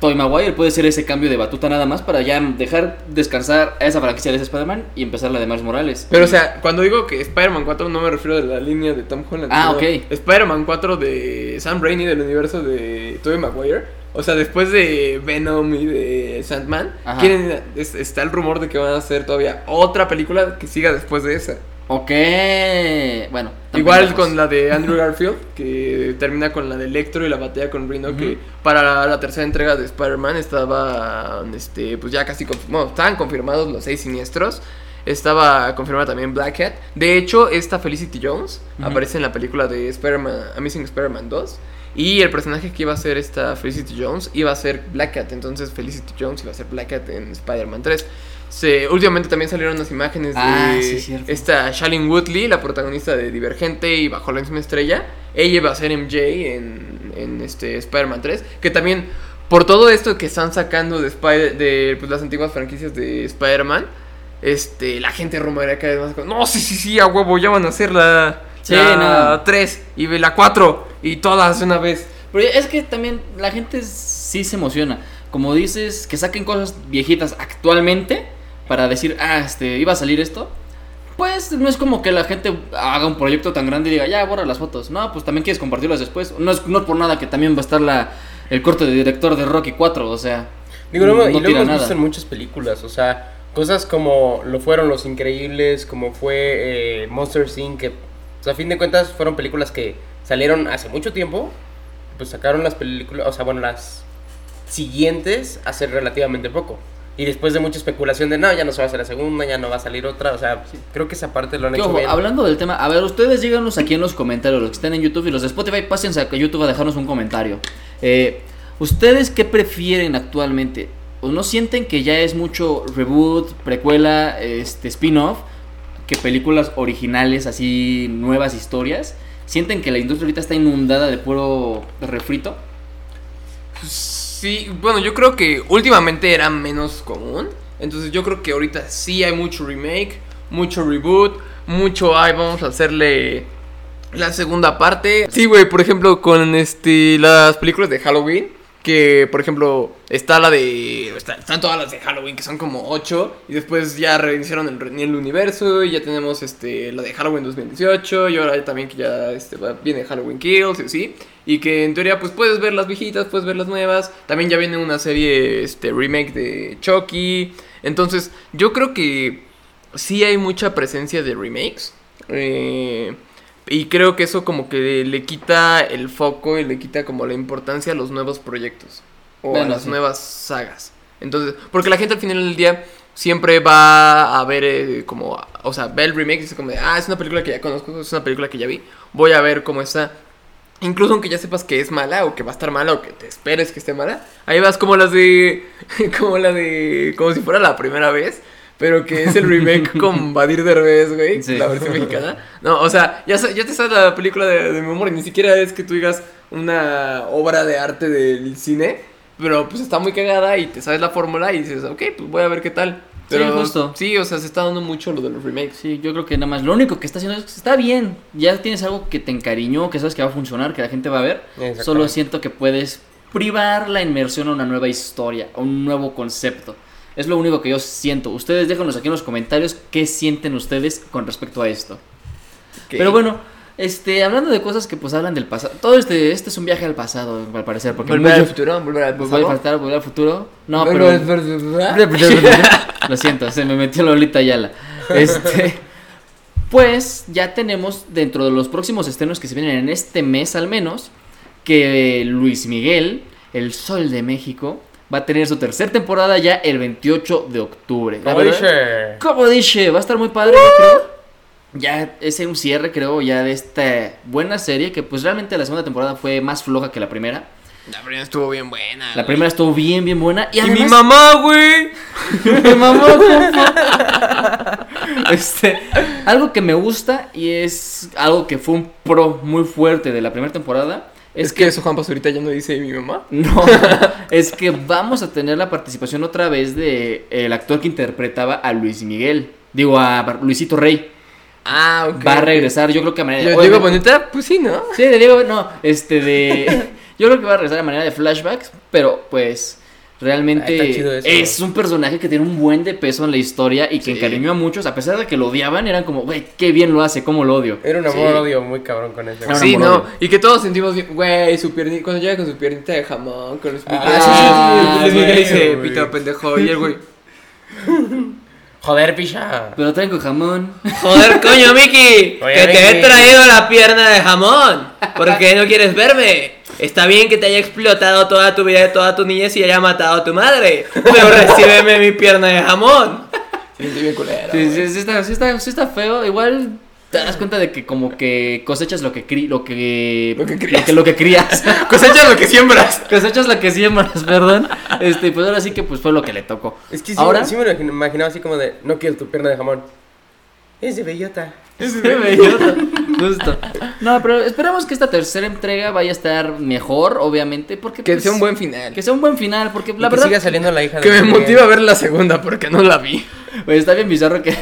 Speaker 1: Tobey Maguire puede ser ese cambio de batuta nada más para ya dejar descansar a esa franquicia de ese Spider-Man y empezar la de Miles Morales.
Speaker 2: Pero, o sea, cuando digo que Spider-Man 4 no me refiero a la línea de Tom Holland.
Speaker 1: Ah,
Speaker 2: sino
Speaker 1: ok.
Speaker 2: Spider-Man 4 de Sam Raimi del universo de Tobey Maguire. O sea, después de Venom y de Sandman, quieren- es- está el rumor de que van a hacer todavía otra película que siga después de esa.
Speaker 1: Ok, bueno.
Speaker 2: Igual
Speaker 1: vamos.
Speaker 2: con la de Andrew Garfield, que termina con la de Electro y la batalla con Rhino, que para la tercera entrega de Spider-Man estaba, este, pues ya casi, conf- bueno, estaban confirmados los seis siniestros. Estaba confirmada también Black Cat. De hecho, esta Felicity Jones aparece en la película de Spider-Man, Amazing Spider-Man 2. Y el personaje que iba a ser esta Felicity Jones iba a ser Black Cat. Entonces Felicity Jones iba a ser Black Cat en Spider-Man 3. Se, últimamente también salieron unas imágenes
Speaker 1: Ah,
Speaker 2: de
Speaker 1: sí, cierto.
Speaker 2: esta Shailene Woodley, la protagonista de Divergente y Bajo la misma estrella. Ella va a ser MJ en, en este Spider-Man 3. Que también, por todo esto que están sacando de, Spider de pues, las antiguas franquicias de Spider-Man, este, la gente rumorea cada vez más. No, sí, sí, sí, a huevo, ya van a hacer la,
Speaker 1: Sí,
Speaker 2: la
Speaker 1: no.
Speaker 2: 3 y la 4 y todas una vez.
Speaker 1: Pero es que también la gente sí se emociona. Como dices, que saquen cosas viejitas actualmente para decir, ah, este, iba a salir esto. Pues no es como que la gente haga un proyecto tan grande y diga, ya, borra las fotos. No, pues también quieres compartirlas después. No es, no por nada que también va a estar la, el corte de director de Rocky 4, o sea.
Speaker 3: Digo, y lo
Speaker 1: tira
Speaker 3: hemos
Speaker 1: nada.
Speaker 3: visto en muchas películas, o sea, cosas como lo fueron Los Increíbles, como fue eh, Monster Inc., que o sea, a fin de cuentas fueron películas que salieron hace mucho tiempo, pues sacaron las películas, o sea, bueno, las siguientes hace relativamente poco. Y después de mucha especulación de, no, ya no se va a hacer la segunda, ya no va a salir otra, o sea, creo que esa parte lo han hecho
Speaker 1: ojo,
Speaker 3: bien.
Speaker 1: hablando del tema, a ver, ustedes díganos aquí en los comentarios, los que estén en YouTube y los de Spotify, pásense a YouTube a dejarnos un comentario. Eh, ¿Ustedes qué prefieren actualmente? ¿O no sienten que ya es mucho reboot, precuela, este, spin-off, que películas originales, así, nuevas historias? ¿Sienten que la industria ahorita está inundada de puro refrito?
Speaker 2: Sí, bueno, yo creo que últimamente era menos común. Entonces yo creo que ahorita sí hay mucho remake, mucho reboot, mucho ay, vamos a hacerle la segunda parte. Sí, güey, por ejemplo, con este las películas de Halloween. Que, por ejemplo, está la de. está- están todas las de Halloween, que son como 8. Y después ya reiniciaron el, universo. Y ya tenemos este la de Halloween 2018. Y ahora también que ya este, viene Halloween Kills y así. Y que en teoría, pues puedes ver las viejitas, puedes ver las nuevas. También ya viene una serie este, remake de Chucky. Entonces, yo creo que sí hay mucha presencia de remakes. Eh, y creo que eso como que le quita el foco y le quita como la importancia a los nuevos proyectos. O a las
Speaker 1: sí.
Speaker 2: nuevas sagas. Entonces, porque la gente al final del día siempre va a ver eh, como, o sea, ve el remake y dice como de, ah, es una película que ya conozco, es una película que ya vi, voy a ver cómo está. Incluso aunque ya sepas que es mala o que va a estar mala o que te esperes que esté mala, ahí vas como las de, como la de, como si fuera la primera vez. Pero que es el remake con Badir Derbez, güey.
Speaker 1: Sí.
Speaker 2: La versión mexicana. No, o sea, ya, ya te sabes la película de, de memoria. Ni siquiera es que tú digas una obra de arte del cine. Pero pues está muy cagada y te sabes la fórmula y dices, ok, pues voy a ver qué tal. Pero
Speaker 1: justo.
Speaker 2: Sí, o sea, se está dando mucho lo de los remakes.
Speaker 1: Sí, yo creo que nada más. Lo único que está haciendo es que está bien. Ya tienes algo que te encariñó, que sabes que va a funcionar, que la gente va a ver. Solo siento que puedes privar la inmersión a una nueva historia, a un nuevo concepto. Es lo único que yo siento. Ustedes déjanos aquí en los comentarios qué sienten ustedes con respecto a esto. Pero bueno, este, hablando de cosas que pues hablan del pasado. Todo este, este es un viaje al pasado, al parecer. Porque
Speaker 2: Volver al
Speaker 1: mucho-
Speaker 2: futuro, volver al pasado.
Speaker 1: a faltar volver al futuro. No,
Speaker 2: Volver
Speaker 1: pero.
Speaker 2: al.
Speaker 1: Lo siento, se me metió Lolita Ayala. Este. Pues ya tenemos dentro de los próximos estrenos que se vienen en este mes al menos, que Luis Miguel, el Sol de México, va a tener su tercera temporada ya el 28 de octubre.
Speaker 3: Como dice.
Speaker 1: como dice, va a estar muy padre, yo creo. Ya es un cierre, creo, ya de esta buena serie, que pues realmente la segunda temporada fue más floja que la primera.
Speaker 2: La primera estuvo bien buena.
Speaker 1: La
Speaker 2: güey.
Speaker 1: primera estuvo bien, bien buena. Y,
Speaker 2: Y mi mamá, güey.
Speaker 1: Mamó, compa. Este, algo que me gusta y es algo que fue un pro muy fuerte de la primera temporada.
Speaker 2: Es,
Speaker 1: Es
Speaker 2: que
Speaker 1: que,
Speaker 2: eso Juan Pazurita ya no dice mi mamá.
Speaker 1: no, es que vamos a tener la participación otra vez de el actor que interpretaba a Luis Miguel. Digo, a Luisito Rey.
Speaker 2: Ah, ok.
Speaker 1: Va a regresar, yo creo que a manera
Speaker 2: ¿Yo digo
Speaker 1: obviamente-
Speaker 2: bonita? Pues sí, ¿no?
Speaker 1: Sí, de Diego, no, este de. Yo creo que va a regresar de manera de flashbacks, pero pues realmente
Speaker 3: eso.
Speaker 1: es un personaje que tiene un buen de peso en la historia y que
Speaker 2: Sí.
Speaker 1: encariñó a muchos, a pesar de que lo odiaban, eran como, güey, qué bien lo hace, cómo lo odio.
Speaker 3: Era un
Speaker 1: Sí.
Speaker 3: amor-odio muy cabrón con
Speaker 1: un
Speaker 2: Sí, no.
Speaker 1: odio.
Speaker 2: Y que todos sentimos bien, güey, su piernita, cuando llega con su piernita de jamón, con los
Speaker 3: Ah,
Speaker 1: sí, sí, sí,
Speaker 2: Luis
Speaker 1: sí,
Speaker 2: Miguel
Speaker 1: sí,
Speaker 2: dice, pito pendejo, y el güey,
Speaker 3: Joder, picha.
Speaker 1: Pero traigo jamón.
Speaker 2: joder, coño, Miki,
Speaker 3: Oye,
Speaker 2: que te he traído la pierna de jamón, porque no quieres verme. Está bien que te haya explotado toda tu vida, toda tu niñez y haya matado a tu madre, pero recíbeme mi pierna de jamón. Sí, estoy bien culero.
Speaker 1: Sí, sí, sí está, sí, está, sí está feo. Igual te das cuenta de que como que cosechas lo que cri lo que
Speaker 2: Lo que crías.
Speaker 1: lo que, lo que crías.
Speaker 2: Cosechas lo que siembras.
Speaker 1: cosechas lo que siembras, perdón. Este, pues ahora sí que pues fue lo que le tocó.
Speaker 3: Es que sí,
Speaker 1: ahora
Speaker 3: sí me lo imaginaba así como de, no quiero tu pierna de jamón. Es de bellota.
Speaker 1: Sí, bellota, Justo. No, pero esperamos que esta tercera entrega vaya a estar mejor, obviamente, porque
Speaker 2: Que
Speaker 1: pues,
Speaker 2: sea un buen final.
Speaker 1: que sea un buen final, porque
Speaker 3: Y
Speaker 1: la
Speaker 3: que
Speaker 1: verdad
Speaker 3: siga saliendo la hija de
Speaker 2: Que me motiva a ver la segunda porque no la vi.
Speaker 1: pues, está bien bizarro que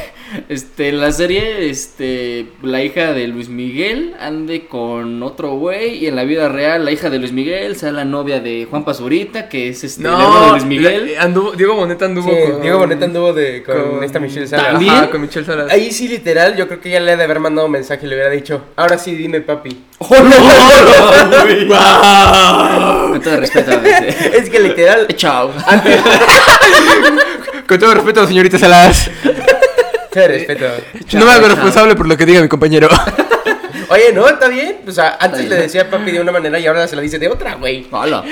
Speaker 1: este la serie este la hija de Luis Miguel ande con otro güey y en la vida real la hija de Luis Miguel sea la novia de Juan Pazurita, que es este el hermano de Luis Miguel.
Speaker 2: la- anduvo, Diego Boneta anduvo
Speaker 3: Sí,
Speaker 2: con.
Speaker 3: Diego Boneta anduvo de, con, esta Michelle Salas.
Speaker 1: ¿También?
Speaker 2: Ajá, con Michelle Salas.
Speaker 3: Ahí sí, literal, yo creo que ella le ha de haber mandado un mensaje y le hubiera dicho, ahora sí, dime papi.
Speaker 1: Con todo respeto.
Speaker 3: es que literal,
Speaker 1: Chao.
Speaker 2: Con todo respeto, señorita Salas.
Speaker 3: Te respeto.
Speaker 2: no me hago responsable por lo que diga mi compañero.
Speaker 3: Oye, no, está bien. O sea, antes le decía papi de una manera y ahora se la dice de otra, güey.
Speaker 1: Hola.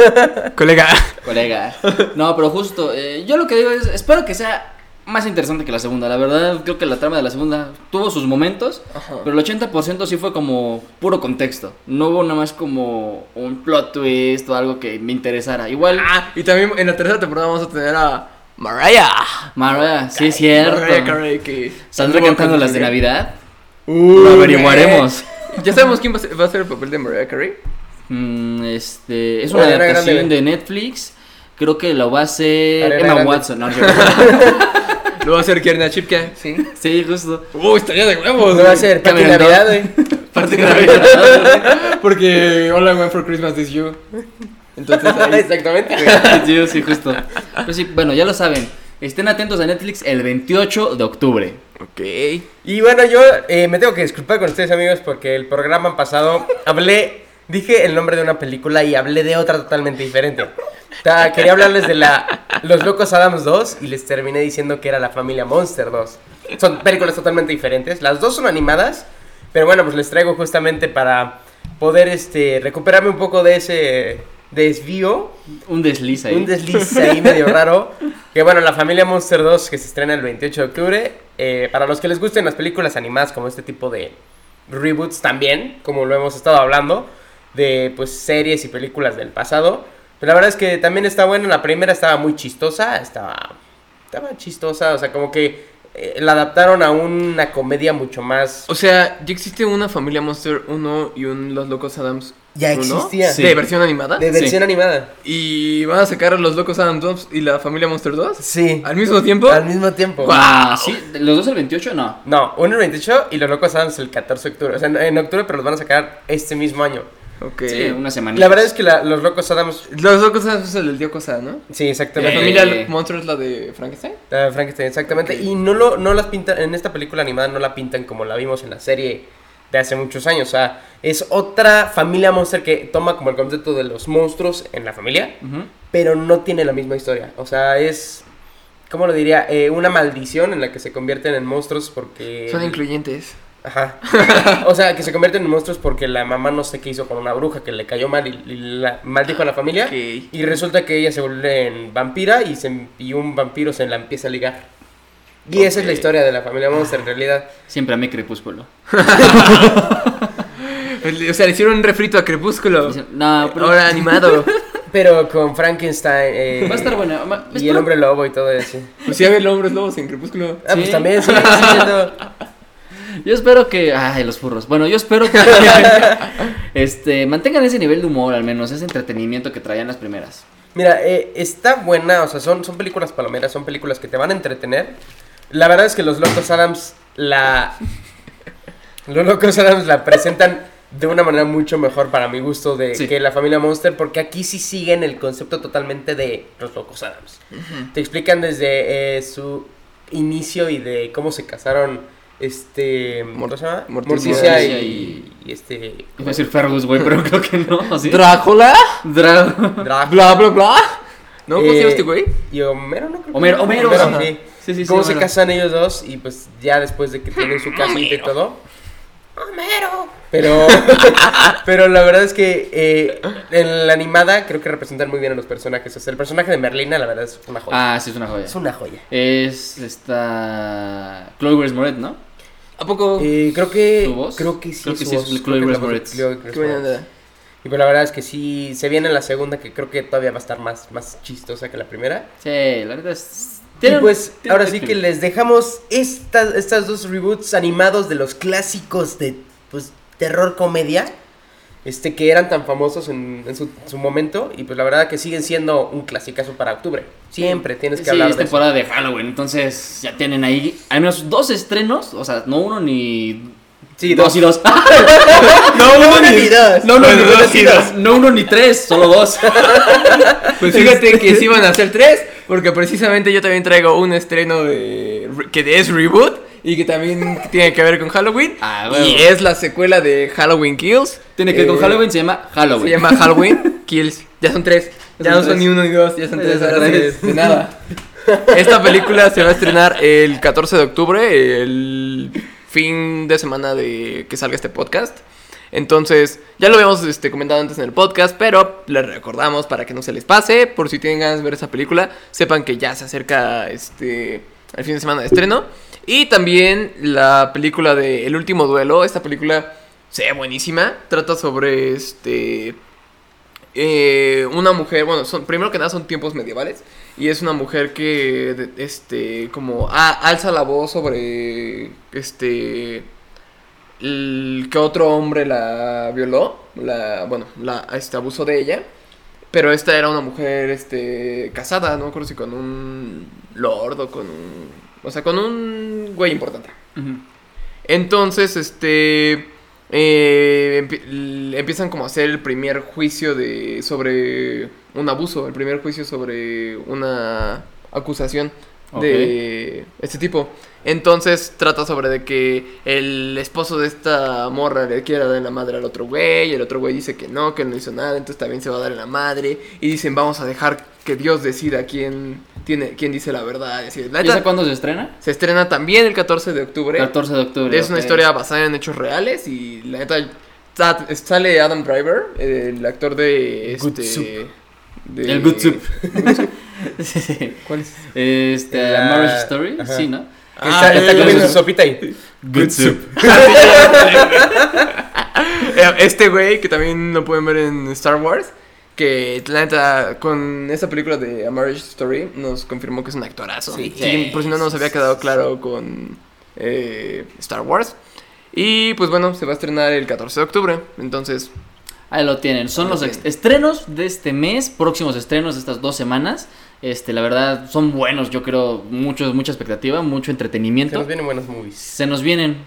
Speaker 2: Colega.
Speaker 1: Colega. No, pero justo, eh, yo lo que digo es, espero que sea más interesante que la segunda. La verdad, creo que la trama de la segunda tuvo sus momentos, pero el 80% sí fue como puro contexto. No hubo nada más como un plot twist o algo que me interesara. Igual,
Speaker 2: Ah, y también en la tercera temporada vamos a tener a Mariah.
Speaker 1: Mariah, sí es cierto.
Speaker 2: Mariah Carey que
Speaker 1: ¿Saldrá cantando las de. Navidad?
Speaker 2: Uh,
Speaker 1: Lo averiguaremos.
Speaker 2: ¿Ya sabemos quién va a ser, va a ser el papel de Mariah Carey?
Speaker 1: Mm, este, es una
Speaker 3: Ariana
Speaker 1: adaptación
Speaker 3: Grande.
Speaker 1: de Netflix. Creo que lo va a hacer
Speaker 3: Ariana
Speaker 1: Emma
Speaker 3: Grande.
Speaker 1: Watson. No.
Speaker 2: Lo va a hacer Kierna Chipka.
Speaker 3: Sí.
Speaker 1: sí, justo.
Speaker 2: Uh, estaría de huevos.
Speaker 3: No va a ser Pati Navidad, güey.
Speaker 1: Parte de Navidad.
Speaker 2: Porque All I Want for Christmas is You. Entonces ahí.
Speaker 3: Exactamente,
Speaker 1: sí, sí, justo. Pues sí, bueno, ya lo saben. Estén atentos a Netflix el 28 de octubre.
Speaker 2: Ok.
Speaker 3: Y bueno, yo eh, me tengo que disculpar con ustedes, amigos, porque el programa pasado hablé, dije el nombre de una película y hablé de otra totalmente diferente. O sea, quería hablarles de la Los Locos Adams 2 y les terminé diciendo que era La Familia Monster 2. Son películas totalmente diferentes. Las dos son animadas, pero bueno, pues les traigo justamente para poder este, recuperarme un poco de ese desvío
Speaker 1: Un desliz ahí.
Speaker 3: un desliz ahí medio raro. Que bueno, la familia Monster 2 que se estrena el 28 de octubre. eh, para los que les gusten las películas animadas como este tipo de reboots también, como lo hemos estado hablando, de pues series y películas del pasado. Pero la verdad es que también está buena. La primera estaba muy chistosa, estaba, estaba chistosa, o sea, como que eh, la adaptaron a una comedia mucho más...
Speaker 2: O sea, ¿ya existe una familia Monster 1 y un Los Locos Adams?
Speaker 3: Ya
Speaker 2: 1?
Speaker 3: existía.
Speaker 1: Sí.
Speaker 2: ¿De versión animada?
Speaker 3: De versión
Speaker 1: Sí.
Speaker 3: animada.
Speaker 2: ¿Y van a sacar Los Locos Adams 2 y la familia Monster 2?
Speaker 3: Sí.
Speaker 2: ¿Al mismo tiempo?
Speaker 3: Al mismo tiempo.
Speaker 1: Ah, sí. ¿Los dos el 28? No.
Speaker 3: No, uno el 28 y los locos Adams el 14 de octubre. O sea, en, octubre, pero los van a sacar este mismo año.
Speaker 2: Ok.
Speaker 1: Sí, una semana.
Speaker 3: La verdad es que la- los locos Adams.
Speaker 2: Los Locos Adams es el del tío Cosa, ¿no?
Speaker 3: Sí,
Speaker 2: La
Speaker 3: exactamente.
Speaker 1: Eh,
Speaker 2: familia Monster es la de Frankenstein.
Speaker 3: La Frankenstein, exactamente. Y no, lo, no las pintan. En esta película animada no la pintan como la vimos en la serie de hace muchos años. O sea, es otra familia monster que toma como el concepto de los monstruos en la familia, pero no tiene la misma historia. O sea, es. ¿Cómo lo diría? Eh, una maldición en la que se convierten en monstruos porque.
Speaker 2: Son incluyentes.
Speaker 3: Ajá. O sea, que se convierten en monstruos porque la mamá no sé qué hizo con una bruja que le cayó mal y, y la maldijo a la familia. Y resulta que ella se vuelve en vampira y, se, y un vampiro se la empieza a ligar. Y esa es la historia de la familia Monster en realidad.
Speaker 1: Siempre amé Crepúsculo.
Speaker 2: O sea, le hicieron un refrito a Crepúsculo.
Speaker 1: No, pero.
Speaker 2: Ahora animado.
Speaker 3: Pero con Frankenstein eh,
Speaker 1: Va a estar buena.
Speaker 3: Y el hombre lobo y todo eso.
Speaker 2: Pues sí, había el hombres lobos en Crepúsculo.
Speaker 3: Ah, pues
Speaker 1: Sí.
Speaker 3: también sigue siendo-
Speaker 1: Yo espero que. Ay, los furros. Bueno, yo espero que. este. Mantengan ese nivel de humor, al menos. Ese entretenimiento que traían las primeras.
Speaker 3: Mira, eh, está buena, o sea, son, son películas palomeras, son películas que te van a entretener. La verdad es que los Locos Adams la... Los Locos Adams la presentan de una manera mucho mejor para mi gusto de
Speaker 1: Sí.
Speaker 3: que la familia Monster, porque aquí sí siguen el concepto totalmente de los Locos Adams. Te explican desde eh, su inicio y de cómo se casaron, este... ¿Cómo se llama?
Speaker 2: Morticia.
Speaker 3: Morticia y,
Speaker 1: y-
Speaker 3: y este...
Speaker 1: Iba a decir Fergus, güey, pero creo que no. ¿sí?
Speaker 2: ¿Drácula?
Speaker 1: Dra-
Speaker 3: Drácula.
Speaker 2: Bla, bla, bla. ¿No? ¿Cómo se llama
Speaker 3: Eh,
Speaker 2: este güey?
Speaker 3: Y Homero, ¿no? Creo que-
Speaker 1: Homero, Homero,
Speaker 2: ajá.
Speaker 3: sí.
Speaker 1: Sí, sí, sí.
Speaker 3: cómo se casan ellos dos y pues ya después de que tienen su casita y todo. Homero. Pero, pero la verdad es que eh, en la animada creo que representan muy bien a los personajes. O sea, el personaje de Merlina, la verdad, es una joya.
Speaker 1: Ah, sí, es una joya.
Speaker 3: es una joya.
Speaker 1: Es esta. Chloe Grace Moretz, ¿no?
Speaker 2: ¿A poco?
Speaker 3: Eh, creo que.
Speaker 1: ¿Su voz?
Speaker 3: Creo que sí.
Speaker 1: Creo que
Speaker 3: su
Speaker 1: sí es
Speaker 3: voz.
Speaker 1: Chloe Grace
Speaker 2: onda.
Speaker 3: Y pues la verdad es que sí, se viene la segunda que creo que todavía va a estar más, más chistosa que la primera.
Speaker 1: Sí, la neta es.
Speaker 3: Y pues ahora sí que les dejamos estas, estas dos reboots animados de los clásicos de pues terror comedia. Este que eran tan famosos en, en su, su momento. Y pues la verdad que siguen siendo un clasicazo para octubre. Siempre tienes que
Speaker 1: Sí,
Speaker 3: hablar
Speaker 1: es
Speaker 3: de eso.
Speaker 1: temporada de Halloween, entonces ya tienen ahí al menos dos estrenos, o sea, no uno ni
Speaker 3: Sí,
Speaker 1: dos y dos.
Speaker 3: No, uno ni dos.
Speaker 1: No, no,
Speaker 2: Bueno,
Speaker 1: ni
Speaker 2: dos
Speaker 1: dos
Speaker 2: y
Speaker 1: y dos. No uno ni tres, solo dos.
Speaker 2: Pues fíjate que sí van a ser tres, porque precisamente yo también traigo un estreno de que es reboot y que también tiene que ver con Halloween.
Speaker 1: Ah, huevo.
Speaker 2: y es la secuela de Halloween Kills.
Speaker 1: Tiene que ver con
Speaker 2: Eh,
Speaker 1: Halloween, se llama Halloween.
Speaker 2: Se llama Halloween Kills. Ya son tres.
Speaker 1: Ya
Speaker 2: Ya
Speaker 1: son
Speaker 2: no son
Speaker 1: tres.
Speaker 2: ni uno ni dos, ya son
Speaker 1: Ya
Speaker 2: tres. ahora de nada. Esta película se va a estrenar el 14 de octubre, el fin de semana de que salga este podcast. Entonces, ya lo habíamos este, comentado antes en el podcast, pero les recordamos para que no se les pase, por si tienen ganas de ver esa película, sepan que ya se acerca este el fin de semana de estreno. Y también la película de El último duelo, esta película se ve buenísima, trata sobre este eh, una mujer, bueno, son, primero que nada son tiempos medievales y es una mujer que, este, como a- alza la voz sobre, este, el- que otro hombre la violó, la, bueno, la, este, abusó de ella Pero esta era una mujer este, casada, no acuerdo si con un lord o con un... O sea, con un güey importante. Entonces, este... eh, empiezan como a hacer el primer juicio de sobre un abuso, el primer juicio sobre una acusación de este tipo. Entonces trata sobre de que el esposo de esta morra le quiere dar en la madre al otro güey, y el otro güey dice que no, que no hizo nada, entonces también se va a dar en la madre, y dicen vamos a dejar que Dios decida quién tiene, quién dice la verdad. y así. La
Speaker 1: ¿Y esa cuándo se estrena?
Speaker 2: se estrena también el 14 de octubre.
Speaker 1: 14 de octubre.
Speaker 2: Es una
Speaker 1: ok.
Speaker 2: historia basada en hechos reales y la neta sa- sale Adam Driver, el actor de
Speaker 3: Good
Speaker 2: este
Speaker 3: Soup.
Speaker 2: de-
Speaker 1: El Good Soup. Sí, sí.
Speaker 2: ¿Cuál es?
Speaker 1: Este,
Speaker 3: La-
Speaker 1: Marriage Story,
Speaker 3: Ajá.
Speaker 1: sí, ¿no?
Speaker 2: Ah,
Speaker 3: está está comiendo su sopita ahí.
Speaker 1: Good Soup.
Speaker 2: Eh, Este güey que también lo pueden ver en Star Wars, que la neta con esta película de A Marriage Story nos confirmó que es un actorazo.
Speaker 3: Sí.
Speaker 2: Sí, por si no nos había quedado claro con eh, Star Wars. Y pues bueno, se va a estrenar el 14 de octubre, entonces
Speaker 1: Ahí lo tienen. Son los
Speaker 2: tienen.
Speaker 1: estrenos de este mes, próximos estrenos de estas dos semanas. Este, la verdad, son buenos, yo creo, mucho, mucha expectativa, mucho
Speaker 3: Se
Speaker 1: entretenimiento.
Speaker 3: nos vienen buenos movies.
Speaker 1: Se nos vienen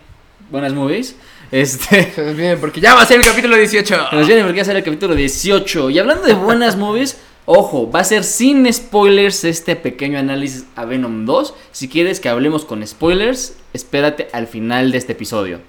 Speaker 1: buenas movies. Este,
Speaker 2: se nos viene porque ya va a ser el capítulo 18.
Speaker 1: se nos viene porque va a ser el capítulo 18. Y hablando de buenas movies, ojo, va a ser sin spoilers este pequeño análisis a Venom 2. Si quieres que hablemos con spoilers, espérate al final de este episodio.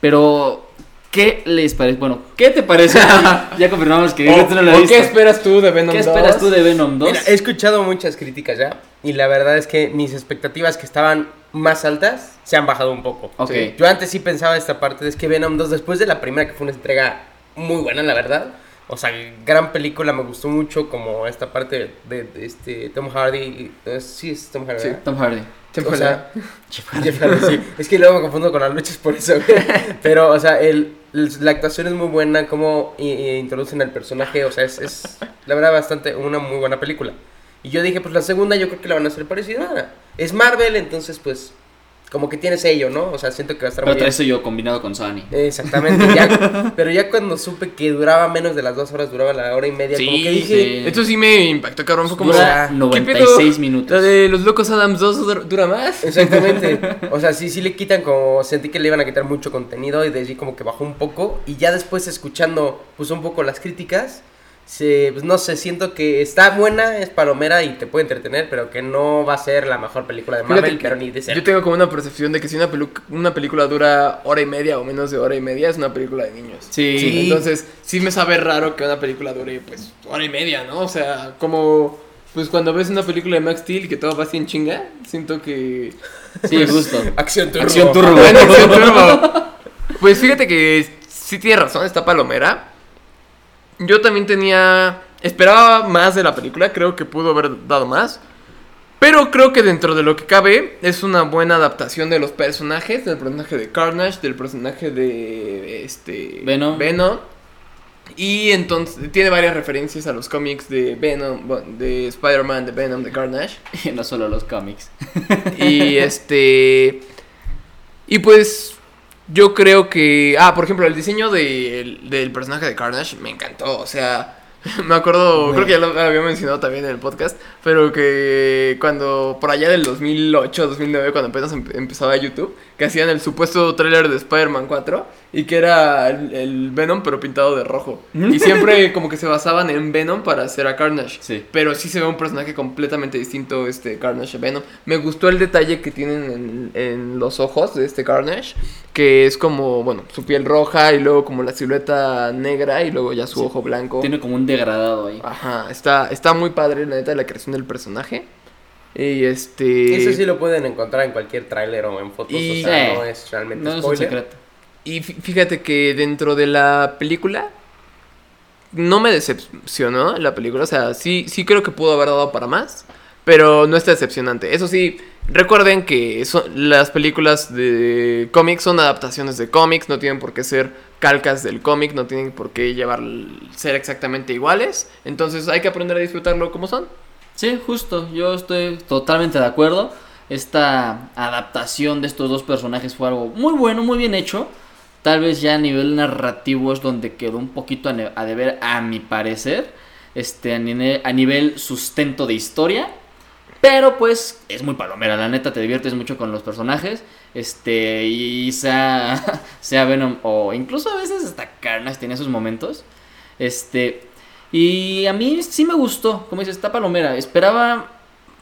Speaker 1: Pero, ¿qué les parece? Bueno, ¿qué te parece? ya confirmamos que
Speaker 2: ¿O,
Speaker 1: tú no lo
Speaker 2: qué esperas tú de Venom
Speaker 1: ¿Qué esperas
Speaker 2: 2?
Speaker 1: tú de Venom 2?
Speaker 3: Mira, he escuchado muchas críticas ya. Y la verdad es que mis expectativas que estaban más altas se han bajado un poco.
Speaker 1: Ok.
Speaker 3: Sí. Yo antes sí pensaba esta parte de es que Venom 2, después de la primera, que fue una entrega muy buena, la verdad. O sea, gran película, me gustó mucho como esta parte de, de este Tom Hardy. eh, sí, es Tom Hardy.
Speaker 2: Sí.
Speaker 3: ¿verdad?
Speaker 1: Tom Hardy.
Speaker 3: O sea, Jeff Hardy, sí. Es que luego me confundo con las luchas por eso. Pero, o sea, el, el- la actuación es muy buena, cómo i- i- introducen al personaje. O sea, es, es la verdad bastante una muy buena película. Y yo dije, pues la segunda yo creo que la van a hacer parecida. Es Marvel, entonces pues como que tiene sello, ¿no? O sea, siento que va a estar
Speaker 1: Pero
Speaker 3: muy bien.
Speaker 1: traes eso yo combinado con Sony.
Speaker 3: Exactamente, ya, pero ya cuando supe que duraba menos de las dos horas, duraba la hora y media, como que dije,
Speaker 1: sí.
Speaker 2: Esto sí me impactó, cabrón. Fue como.
Speaker 1: Dura
Speaker 2: ¿qué pedo?
Speaker 1: 96 minutos.
Speaker 2: La de los locos Adams 2 dura- dura más.
Speaker 3: Exactamente. O sea, sí, sí le quitan como. Sentí que le iban a quitar mucho contenido y de allí como que bajó un poco. Y ya después escuchando, pues un poco las críticas, se, pues no sé, siento que está buena, es palomera y te puede entretener, pero que no va a ser la mejor película de Marvel,
Speaker 2: que
Speaker 3: pero ni de cerca.
Speaker 2: Yo tengo como una percepción de que si una, pelu- una película dura hora y media o menos de hora y media, es una película de niños.
Speaker 1: Sí.
Speaker 3: Sí.
Speaker 2: Entonces, sí me sabe raro que una película dure, pues, hora y media, ¿no? O sea, como. Pues cuando ves una película de Max Steel que todo va así en chinga, siento que.
Speaker 1: Sí, justo.
Speaker 3: Acción turbo.
Speaker 1: Acción turbo.
Speaker 2: Bueno, Acción Turbo. Pues fíjate que sí tiene razón, está palomera. Yo también tenía. Esperaba más de la película, creo que pudo haber dado más. Pero creo que dentro de lo que cabe, es una buena adaptación de los personajes, del personaje de Carnage, del personaje de este
Speaker 1: Venom.
Speaker 2: Venom. Y entonces tiene varias referencias a los cómics de Venom, de Spider-Man, de Venom, de Carnage.
Speaker 1: Y no solo los cómics.
Speaker 2: Y este. Y pues. Yo creo que. Ah, por ejemplo, el diseño del- del personaje de Carnage me encantó. O sea. Me acuerdo, creo que ya lo había mencionado también en el podcast, pero que cuando por allá del 2008, 2009, cuando apenas empe- empezaba YouTube, que hacían el supuesto tráiler de Spider-Man 4 y que era el, el Venom pero pintado de rojo. Y siempre como que se basaban en Venom para hacer a Carnage.
Speaker 1: Sí.
Speaker 2: Pero sí se ve un personaje completamente distinto, este Carnage a Venom. Me gustó el detalle que tienen en, en los ojos de este Carnage, que es como, bueno, su piel roja y luego como la silueta negra y luego ya su
Speaker 1: Sí.
Speaker 2: ojo blanco.
Speaker 1: Tiene como un degradado ahí.
Speaker 2: Ajá, está, está muy padre la neta la creación del personaje. Y este...
Speaker 3: Eso sí lo pueden encontrar en cualquier tráiler o en fotos,
Speaker 2: Y-
Speaker 3: o sea,
Speaker 1: Sí.
Speaker 3: no es realmente
Speaker 1: No es un secreto.
Speaker 2: Y fí- fíjate que dentro de la película no me decepcionó la película, o sea, sí sí creo que pudo haber dado para más, pero no está decepcionante. Eso sí, recuerden que las películas de cómics son adaptaciones de cómics, no tienen por qué ser calcas del cómic, no tienen por qué llevar ser exactamente iguales, entonces hay que aprender a disfrutarlo como son.
Speaker 1: Sí, justo. Yo estoy totalmente de acuerdo. Esta adaptación de estos dos personajes fue algo muy bueno, muy bien hecho. Tal vez ya a nivel narrativo es donde quedó un poquito a, a deber, a mi parecer. este, a, nivel, a nivel sustento de historia. Pero pues es muy palomera, la neta te diviertes mucho con los personajes. Este, y sea, sea Venom o incluso a veces hasta Carnage tenía sus momentos. Este, y a mí sí me gustó, como dices, está palomera. Esperaba,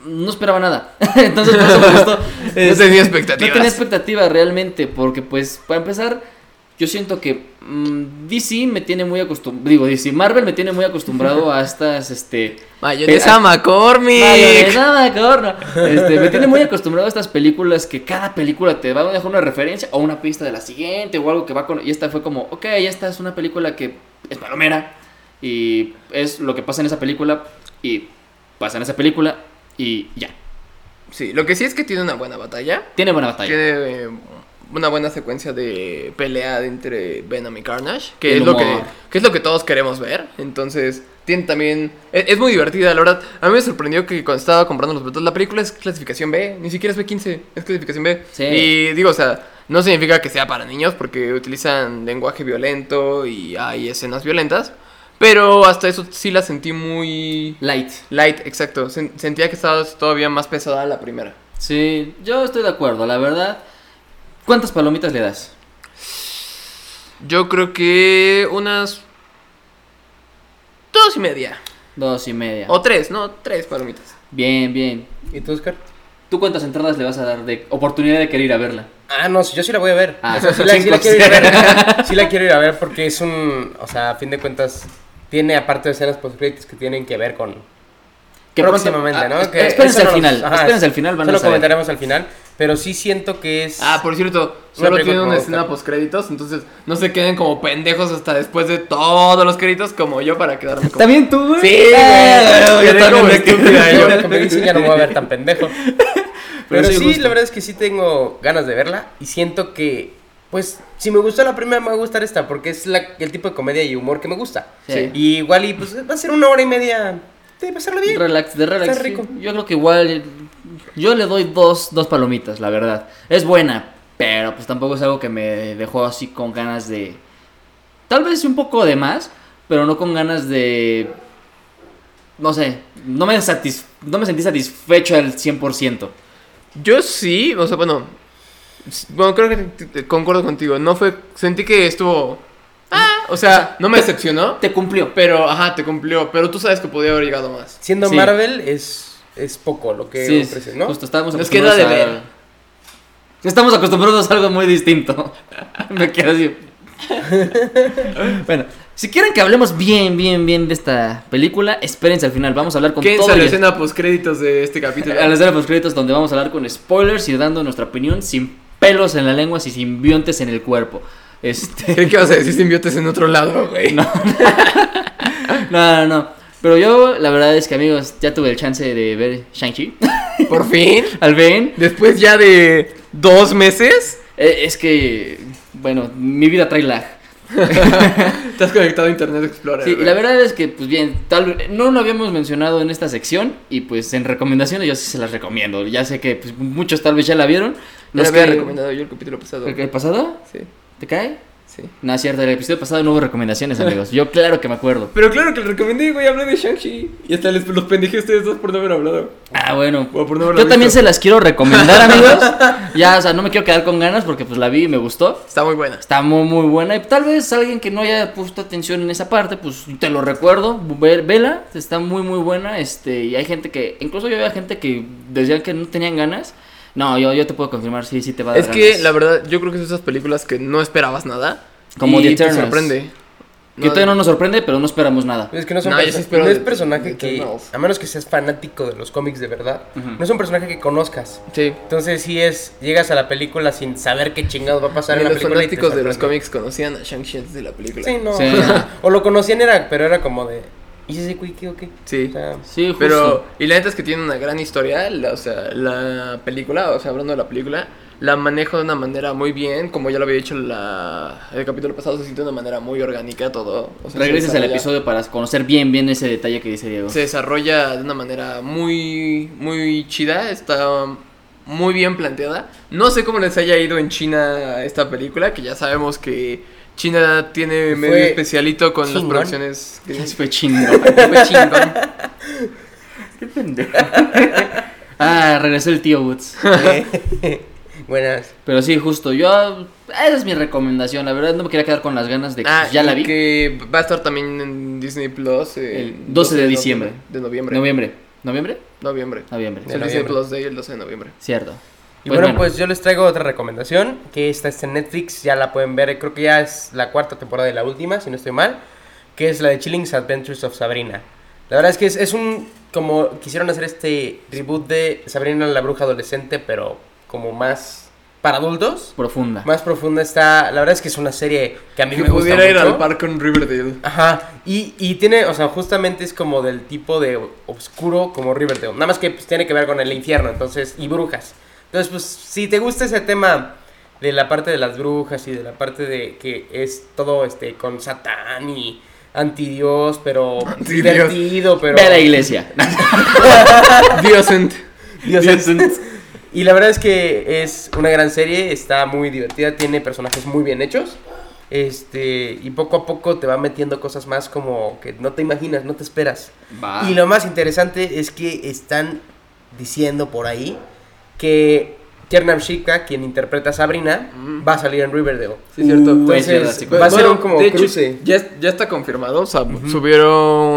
Speaker 1: no esperaba nada. Entonces por eso me gustó.
Speaker 2: No tenía expectativas.
Speaker 1: no tenía expectativa realmente, porque pues para empezar, yo siento que mm, DC me tiene muy acostumbrado, digo DC, Marvel me tiene muy acostumbrado a estas, este...
Speaker 2: Mayonesa McCormick.
Speaker 1: Mayonesa, Macorno. Este, me tiene muy acostumbrado a estas películas que cada película te va a dejar una referencia o una pista de la siguiente o algo que va con... Y esta fue como, ok, esta es una película que es palomera y es lo que pasa en esa película y pasa en esa película y ya.
Speaker 2: Sí, lo que sí es que tiene una buena batalla.
Speaker 1: Tiene buena batalla.
Speaker 2: Tiene eh, una buena secuencia de pelea entre Venom y Carnage, que
Speaker 1: El
Speaker 2: es, lo que, que es lo que todos queremos ver. Entonces, tiene también... Es, es muy divertida, la verdad. A mí me sorprendió que cuando estaba comprando los boletos, la película es clasificación B, ni siquiera es B15, es clasificación B.
Speaker 1: Sí.
Speaker 2: Y digo, o sea, no significa que sea para niños porque utilizan lenguaje violento y hay escenas violentas. Pero hasta eso sí la sentí muy...
Speaker 1: Light.
Speaker 2: Light, exacto. Sen- Sentía que estaba todavía más pesada la primera.
Speaker 1: Sí, yo estoy de acuerdo, la verdad. ¿Cuántas palomitas le das?
Speaker 2: Yo creo que unas dos y media.
Speaker 1: Dos y media.
Speaker 2: O tres, no, tres palomitas.
Speaker 1: Bien, bien.
Speaker 3: ¿Y tú, Oscar?
Speaker 1: ¿Tú cuántas entradas le vas a dar de oportunidad de querer ir a verla?
Speaker 3: Ah, no, sí, yo sí la voy a ver.
Speaker 1: Ah,
Speaker 3: o sea, sí, la, sí la quiero ir a ver. Sí la quiero ir a ver porque es un. O sea, a fin de cuentas, tiene aparte de escenas post-créditos que tienen que ver con.
Speaker 1: Que
Speaker 3: próximamente,
Speaker 1: pronto-
Speaker 3: ¿no?
Speaker 1: ah,
Speaker 3: Que
Speaker 1: espérense al
Speaker 3: no-
Speaker 1: final.
Speaker 3: ajá,
Speaker 1: espérense al final, van
Speaker 3: Eso
Speaker 1: a
Speaker 3: lo comentaremos al final. Pero sí siento que es.
Speaker 2: Ah, por cierto, solo tiene una escena post créditos, entonces no se queden como pendejos hasta después de todos los créditos como yo para quedarme como...
Speaker 1: ¿También tú, güey?
Speaker 2: Sí,
Speaker 1: Ah,
Speaker 2: güey.
Speaker 1: yo
Speaker 2: Quedé
Speaker 1: también
Speaker 2: como
Speaker 1: me
Speaker 2: estúpida, yo.
Speaker 3: Yo me dicen ya no me voy a ver tan pendejo. Pero,
Speaker 1: sí
Speaker 3: sí, la verdad es que sí tengo ganas de verla. Y siento que, pues, si me gustó la primera, me va a gustar esta. Porque es la, el tipo de comedia y humor que me gusta.
Speaker 1: Sí.
Speaker 3: Y igual, y pues va a ser una hora y media de pasarlo bien.
Speaker 1: Relax, de relax.
Speaker 3: Está rico.
Speaker 1: sí. Yo creo que igual. Yo le doy dos, dos palomitas, la verdad. Es buena, pero pues tampoco es algo que me dejó así con ganas de. Tal vez un poco de más, pero no con ganas de. No sé, no me, satis- no me sentí satisfecho al 100%.
Speaker 2: Yo sí, o sea, bueno, bueno, creo que concuerdo contigo, no fue, sentí que estuvo... Ah, o sea, no me decepcionó,
Speaker 1: Te cumplió.
Speaker 2: pero, ajá, te cumplió, pero tú sabes que podía haber llegado más.
Speaker 3: Siendo
Speaker 1: Sí.
Speaker 3: Marvel, es, es poco lo que
Speaker 1: Sí,
Speaker 3: ofrece, ¿no?
Speaker 1: justo estábamos
Speaker 2: Nos queda de
Speaker 1: acostumbrados
Speaker 2: ver.
Speaker 1: Estamos acostumbrados a algo muy distinto. Me quedo así. bueno, si quieren que hablemos bien, bien, bien de esta película, espérense al final. Vamos a hablar con
Speaker 2: ¿Quién
Speaker 1: todo.
Speaker 2: es la
Speaker 1: y-
Speaker 2: escena post créditos de este capítulo?
Speaker 1: a la escena post créditos donde vamos a hablar con spoilers y dando nuestra opinión sin pelos en la lengua y simbiontes en el cuerpo. Este,
Speaker 2: que vas a decir simbiotes en otro lado, güey.
Speaker 1: no. no, no, no. Pero yo, la verdad es que, amigos, ya tuve el chance de ver Shang-Chi.
Speaker 2: Por fin,
Speaker 1: Al ven,
Speaker 2: después ya de dos meses,
Speaker 1: eh, es que, bueno, mi vida trae lag.
Speaker 2: te has conectado a Internet Explorer.
Speaker 1: Sí, y la verdad es que, pues bien, tal vez no lo habíamos mencionado en esta sección y pues en recomendaciones yo sí se las recomiendo. Ya sé que pues, muchos tal vez ya la vieron.
Speaker 2: Ya
Speaker 1: Los
Speaker 2: lo había
Speaker 1: que-
Speaker 2: recomendado yo el capítulo pasado.
Speaker 1: ¿El, el pasado?
Speaker 2: Sí,
Speaker 1: ¿Te cae?
Speaker 2: sí.
Speaker 1: No, es cierto, el episodio pasado no hubo recomendaciones, amigos. Yo claro que me acuerdo.
Speaker 2: Pero claro que lo recomendé, güey, hablé de Shang-Chi. Y hasta les, los pendejé a ustedes dos por no haber hablado.
Speaker 1: Ah, bueno.
Speaker 2: O por no haberlo
Speaker 1: Yo también se las quiero recomendar, amigos. Ya, o sea, no me quiero quedar con ganas porque pues la vi y me gustó.
Speaker 2: Está muy buena.
Speaker 1: Está muy, muy buena. Y tal vez alguien que no haya puesto atención en esa parte, pues te lo recuerdo. Ve- Vela, está muy, muy buena. Este, y hay gente que, incluso yo había gente que decían que no tenían ganas. No, yo, yo te puedo confirmar, sí, sí te va a dar
Speaker 2: Es que la verdad, yo creo que es esas películas que no esperabas nada.
Speaker 1: Como
Speaker 2: y
Speaker 1: The
Speaker 2: te sorprende.
Speaker 1: Que todavía no nos sorprende, pero no esperamos nada.
Speaker 3: Es que no, son
Speaker 2: No, sí
Speaker 3: es personaje
Speaker 2: de
Speaker 3: que,
Speaker 2: Eternals.
Speaker 3: a menos que seas fanático de los cómics de verdad, no es un personaje que conozcas.
Speaker 2: Sí.
Speaker 3: Entonces sí es, llegas a la película sin saber qué chingados va a pasar
Speaker 2: Ni
Speaker 3: en la
Speaker 2: los
Speaker 3: película. te
Speaker 2: fanáticos de los cómics conocían a Shang-Chi antes de la película.
Speaker 3: Sí, no.
Speaker 1: Sí.
Speaker 3: o lo conocían era, pero era como de, ¿y ese qué o qué?
Speaker 2: Sí.
Speaker 3: O sea,
Speaker 1: Sí, justo.
Speaker 2: Pero, y la neta es que tiene una gran historia, la- o sea, la película, o sea, hablando de la película, la manejo de una manera muy bien, como ya lo había dicho la, el capítulo pasado, se siente de una manera muy orgánica todo. O sea,
Speaker 1: Regreses al episodio para conocer bien, bien ese detalle que dice Diego.
Speaker 2: Se desarrolla de una manera muy, muy chida, está muy bien planteada. No sé cómo les haya ido en China esta película, que ya sabemos que China tiene
Speaker 3: Fue
Speaker 2: medio especialito con las
Speaker 3: chingón.
Speaker 2: producciones.
Speaker 1: Fue chingón. Fue chingón. Qué pendejo. Ah, regresó el tío Woods.
Speaker 3: Buenas.
Speaker 1: Pero sí, justo, yo. Esa es mi recomendación. La verdad, no me quería quedar con las ganas de que
Speaker 2: Ah,
Speaker 1: pues, ya la vi.
Speaker 2: Que va a estar también en Disney Plus
Speaker 1: El
Speaker 2: el
Speaker 1: 12 de diciembre.
Speaker 2: De noviembre.
Speaker 1: Noviembre. ¿Noviembre?
Speaker 2: Noviembre.
Speaker 1: Noviembre.
Speaker 2: El
Speaker 3: De
Speaker 2: Disney. Plus Day el 12 de noviembre.
Speaker 1: Cierto.
Speaker 3: Y bueno, pues yo les traigo otra recomendación, que esta está en Netflix, ya la pueden ver, creo que ya es la cuarta temporada y la última, si no estoy mal, que es la de Chilling's Adventures of Sabrina. La verdad es que es, es un, como quisieron hacer este reboot de Sabrina la bruja adolescente, pero como más para adultos,
Speaker 1: Profunda.
Speaker 3: más profunda está, la verdad es que es una serie que a mí
Speaker 2: Que
Speaker 3: me gusta
Speaker 2: pudiera ir al parque en Riverdale.
Speaker 3: Ajá, y, y tiene, o sea, justamente es como del tipo de oscuro como Riverdale. Nada más que pues, tiene que ver con el infierno, entonces, y brujas. Entonces, pues, si te gusta ese tema de la parte de las brujas y de la parte de que es todo este con Satán y antidios, pero
Speaker 2: Antidios.
Speaker 3: divertido, pero.
Speaker 1: Ve a la iglesia.
Speaker 2: Diosent.
Speaker 3: Dios es- Y la verdad es que es una gran serie, está muy divertida, tiene personajes muy bien hechos. Este, y poco a poco te va metiendo cosas más como que no te imaginas, no te esperas.
Speaker 1: Va.
Speaker 3: Y lo más interesante es que están diciendo por ahí que Tiernan Shika, quien interpreta a Sabrina,
Speaker 2: Mm.
Speaker 3: va a salir en Riverdale.
Speaker 2: Sí, cierto.
Speaker 1: Uh,
Speaker 3: Entonces, va a ser
Speaker 2: Bueno,
Speaker 3: un como
Speaker 2: de hecho,
Speaker 3: cruce.
Speaker 2: ya, ya está confirmado. O sea, subieron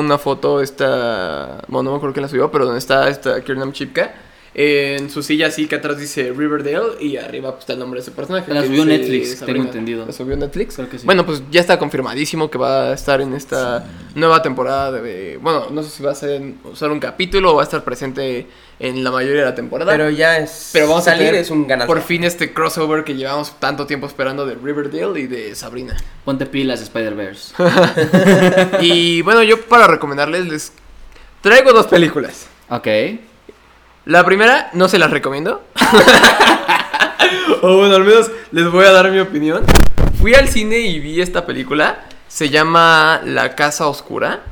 Speaker 2: una foto esta. Bueno, no me acuerdo quién la subió, pero donde está esta Kiernan Chipka. En su silla así que atrás dice Riverdale y arriba pues, está el nombre de su personaje.
Speaker 1: La subió Netflix,
Speaker 2: Sabrina.
Speaker 1: tengo entendido.
Speaker 2: ¿La subió Netflix?
Speaker 1: Creo que sí.
Speaker 2: Bueno, pues ya está confirmadísimo que va a estar en esta nueva temporada de... Bueno, no sé si va a ser solo un capítulo o va a estar presente en la mayoría de la temporada.
Speaker 3: Pero ya es.
Speaker 2: Pero vamos
Speaker 3: salir
Speaker 2: a tener
Speaker 3: es un ganador.
Speaker 2: por fin este crossover que llevamos tanto tiempo esperando de Riverdale y de Sabrina.
Speaker 1: Ponte pilas, Spider-Verse.
Speaker 2: y bueno, yo para recomendarles les traigo dos películas.
Speaker 1: ok.
Speaker 2: La primera no se las recomiendo. o bueno, al menos les voy a dar mi opinión. Fui al cine y vi esta película. Se llama La Casa Oscura.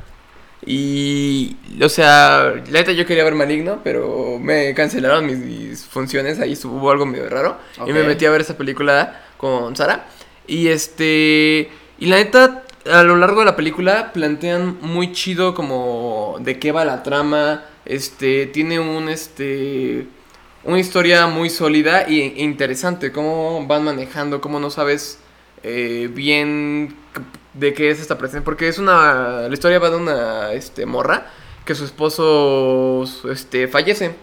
Speaker 2: Y, o sea, la neta yo quería ver Maligno, pero me cancelaron mis, mis funciones. Ahí hubo algo medio raro. Y me metí a ver esa película con Sara. Y este. Y la neta, a lo largo de la película plantean muy chido como de qué va la trama. Este. Tiene un este. Una historia muy sólida y- e interesante. Cómo van manejando, cómo no sabes eh, bien de qué es esta presencia. Porque es una. La historia va de una este, morra que su esposo este, fallece.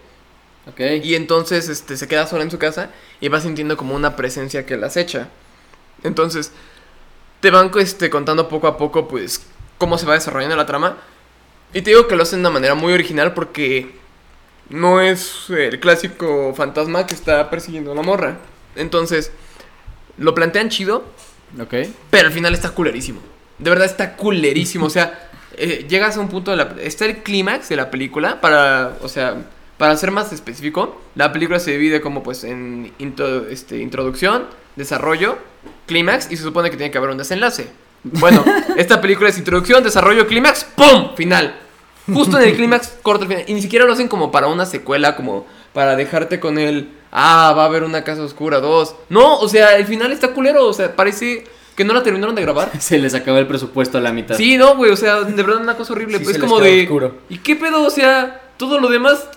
Speaker 2: Y entonces este, se queda sola en su casa y va sintiendo como una presencia que la acecha. Entonces, te van este, contando poco a poco, pues, cómo se va desarrollando la trama. Y te digo que lo hacen de una manera muy original porque no es el clásico fantasma que está persiguiendo a una morra. Entonces, lo plantean chido,
Speaker 1: Ok.
Speaker 2: pero al final está culerísimo. De verdad está culerísimo. O sea, eh, llegas a un punto de la... Está el clímax de la película para... O sea, para ser más específico, la película se divide como pues en intro- este, introducción, desarrollo, clímax y se supone que tiene que haber un desenlace. Bueno, esta película es introducción, desarrollo, clímax, ¡pum! Final. Justo en el clímax corta el final. Y ni siquiera lo hacen como para una secuela, como para dejarte con el... Ah, va a haber una casa oscura 2. No, o sea, el final está culero. O sea, parece que no la terminaron de grabar.
Speaker 1: Se les acabó el presupuesto a la mitad.
Speaker 2: Sí, no, güey, o sea, de verdad una cosa horrible.
Speaker 3: Sí,
Speaker 2: pues
Speaker 3: se
Speaker 2: es
Speaker 3: les
Speaker 2: como de.
Speaker 3: oscuro.
Speaker 2: ¿Y qué pedo? O sea, todo lo demás,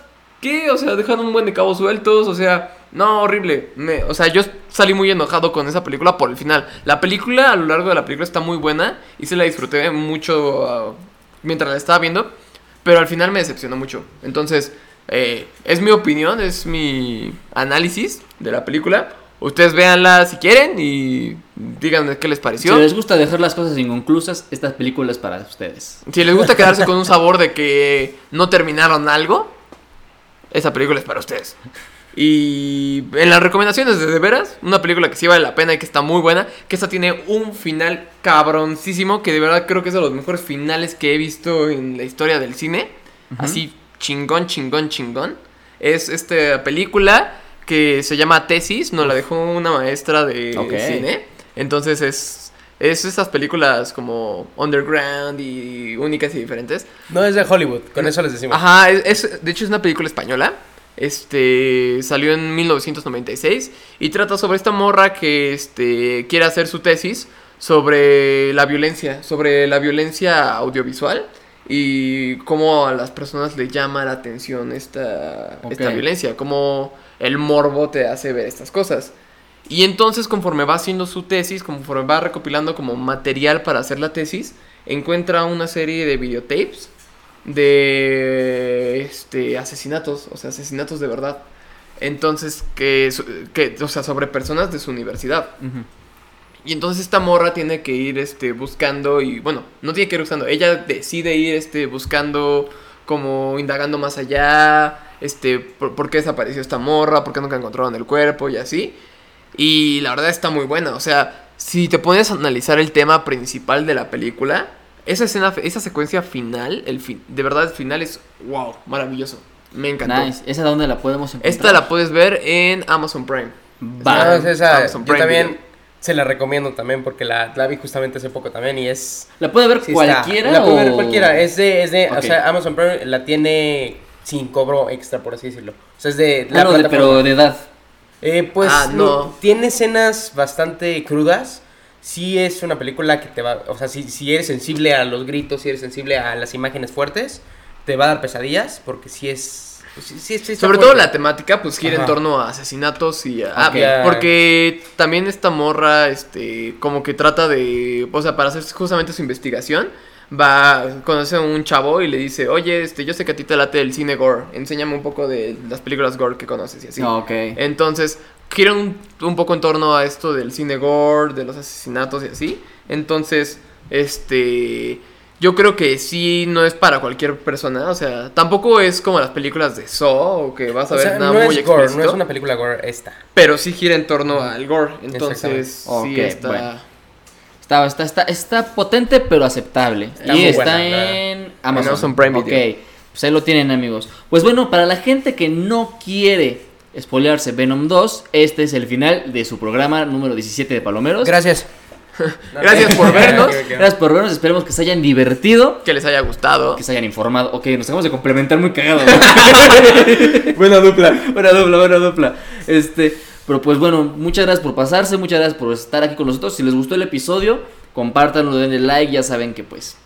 Speaker 2: ¿qué? O sea, dejaron un buen de cabos sueltos, o sea, no, horrible. Me- o sea, yo salí muy enojado con esa película por el final. La película, a lo largo de la película, está muy buena y se la disfruté mucho ah, mientras la estaba viendo, pero al final me decepcionó mucho. Entonces, eh, es mi opinión, es mi análisis de la película. Ustedes véanla si quieren y díganme qué les
Speaker 1: Si
Speaker 2: pareció.
Speaker 1: les gusta dejar las cosas inconclusas, esta película es para ustedes.
Speaker 2: Si les gusta quedarse con un sabor de que no terminaron algo, esa película es para ustedes. Y en las recomendaciones de de veras, una película que sí vale la pena y que está muy buena, que esta tiene un final cabroncísimo, que de verdad creo que es de los mejores finales que he visto en la historia del cine. Así chingón, chingón, chingón. Es esta película que se llama Tesis, nos la dejó una maestra de cine. Entonces es, es esas películas como underground y únicas y diferentes.
Speaker 3: No es de Hollywood, con eso les decimos.
Speaker 2: Ajá, es, es- de hecho es una película española. Este salió en 1996 y trata sobre esta morra que este quiere hacer su tesis sobre la violencia, sobre la violencia audiovisual y cómo a las personas le llama la atención esta, esta violencia, cómo el morbo te hace ver estas cosas. Y entonces conforme va haciendo su tesis, conforme va recopilando como material para hacer la tesis, encuentra una serie de videotapes de este asesinatos, o sea, asesinatos de verdad. Entonces, que, que o sea, sobre personas de su universidad. Y entonces esta morra tiene que ir este, buscando y bueno, no tiene que ir buscando, ella decide ir este, buscando como indagando más allá, este, por, por qué desapareció esta morra, por qué nunca encontraron el cuerpo y así. Y la verdad está muy buena, o sea, si te pones a analizar el tema principal de la película, esa escena, esa secuencia final, el fin, de verdad el final es wow, maravilloso. Me encantó.
Speaker 1: Nice. ¿Esa dónde la podemos encontrar?
Speaker 2: Esta la puedes ver en Amazon Prime.
Speaker 1: Va.
Speaker 3: No, es esa,
Speaker 2: Amazon
Speaker 3: yo
Speaker 2: Prime
Speaker 3: también
Speaker 2: Video.
Speaker 3: se la recomiendo también porque la, la vi justamente hace poco también y es...
Speaker 1: ¿La puede ver
Speaker 3: sí está-
Speaker 1: cualquiera?
Speaker 3: la puede ver cualquiera, es de, es de o sea, Amazon Prime la tiene sin cobro extra, por así decirlo. O sea, es de
Speaker 1: Ah, no, de- pero de edad.
Speaker 3: Eh, pues
Speaker 2: Ah,
Speaker 3: no. tiene escenas bastante crudas. Sí es una película que te va, o sea, si, si eres sensible a los gritos, si eres sensible a las imágenes fuertes, te va a dar pesadillas porque sí es... pues, sí- sí- sí está
Speaker 2: Sobre todo la temática, pues gira en torno a asesinatos y a... ah,
Speaker 3: Ok.
Speaker 2: porque también esta morra, este, como que trata de... O sea, para hacer justamente su investigación, va, conoce a un chavo y le dice, oye, este, yo sé que a ti te late el cine gore, enséñame un poco de las películas gore que conoces y así.
Speaker 1: Ah, ok.
Speaker 2: Entonces, gira un, un poco en torno a esto del cine gore, de los asesinatos y así. Entonces, este... Yo creo que sí no es para cualquier persona, o sea, tampoco es como las películas de Saw o que vas a
Speaker 3: O
Speaker 2: ver
Speaker 3: sea,
Speaker 2: nada
Speaker 3: no
Speaker 2: muy
Speaker 3: es gore, no es una película gore esta.
Speaker 2: pero sí gira en torno al gore, entonces sí está
Speaker 1: bueno. Está, está, está, está potente pero aceptable.
Speaker 3: Está
Speaker 1: y
Speaker 3: muy
Speaker 1: está
Speaker 3: buena,
Speaker 1: en Amazon.
Speaker 2: Amazon Prime Video.
Speaker 1: Ok, pues ahí lo tienen amigos. Pues bueno, para la gente que no quiere spoilearse Venom 2, este es el final de su programa número 17 de Palomeros.
Speaker 3: Gracias.
Speaker 2: Gracias por vernos.
Speaker 1: Gracias por vernos, esperemos que se hayan divertido,
Speaker 2: que les haya gustado.
Speaker 1: que se hayan informado. Ok, nos acabamos de complementar muy cagado.
Speaker 2: Buena dupla.
Speaker 1: buena dupla, buena dupla. Este, pero pues bueno, muchas gracias por pasarse, muchas gracias por estar aquí con nosotros. Si les gustó el episodio, compártanlo, denle like, ya saben que pues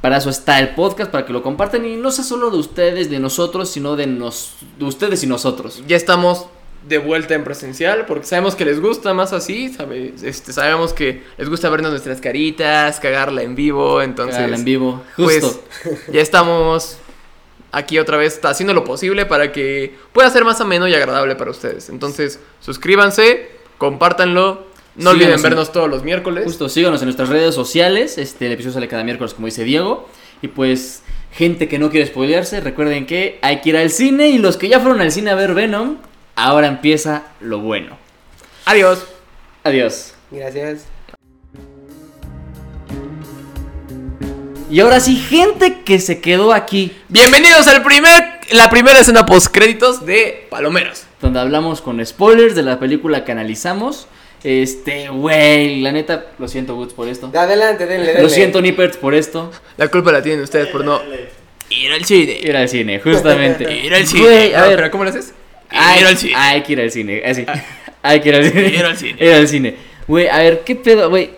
Speaker 1: para eso está el podcast, para que lo compartan y no sea solo de ustedes, de nosotros, sino de, nos, de ustedes y nosotros.
Speaker 2: Ya estamos de vuelta en presencial porque sabemos que les gusta más así, sabe- este, sabemos que les gusta vernos nuestras caritas, cagarla en vivo, entonces
Speaker 1: Cágala en vivo,
Speaker 2: pues
Speaker 1: justo.
Speaker 2: ya estamos aquí otra vez haciendo lo posible para que pueda ser más ameno y agradable para ustedes. Entonces, suscríbanse, compártanlo, no
Speaker 1: Síganos
Speaker 2: olviden
Speaker 1: en-
Speaker 2: vernos todos los miércoles.
Speaker 1: Justo, síganos en nuestras redes sociales. Este el episodio sale cada miércoles, como dice Diego. Y pues, gente que no quiere spoilearse, recuerden que hay que ir al cine. Y los que ya fueron al cine a ver Venom, ahora empieza lo bueno.
Speaker 2: Adiós.
Speaker 1: Adiós.
Speaker 3: Gracias.
Speaker 1: Y ahora sí, gente que se quedó aquí,
Speaker 2: Bienvenidos al primer la primera escena post créditos de Palomeros.
Speaker 1: donde hablamos con spoilers de la película que analizamos. Este, güey, la neta, lo siento, Woods, por esto.
Speaker 3: Adelante, denle, denle.
Speaker 1: Lo siento, Nippers, por esto.
Speaker 2: La culpa la tienen ustedes por no ir al cine.
Speaker 1: Ir al cine, justamente.
Speaker 2: Ir al cine.
Speaker 1: Güey, a
Speaker 2: No,
Speaker 1: ver,
Speaker 2: pero ¿cómo lo haces?
Speaker 1: Hay,
Speaker 2: ir al cine.
Speaker 1: hay que ir al cine, así. Hay que ir al cine.
Speaker 2: Ir al cine.
Speaker 1: Ir al cine. Güey, a ver, ¿qué pedo? Güey,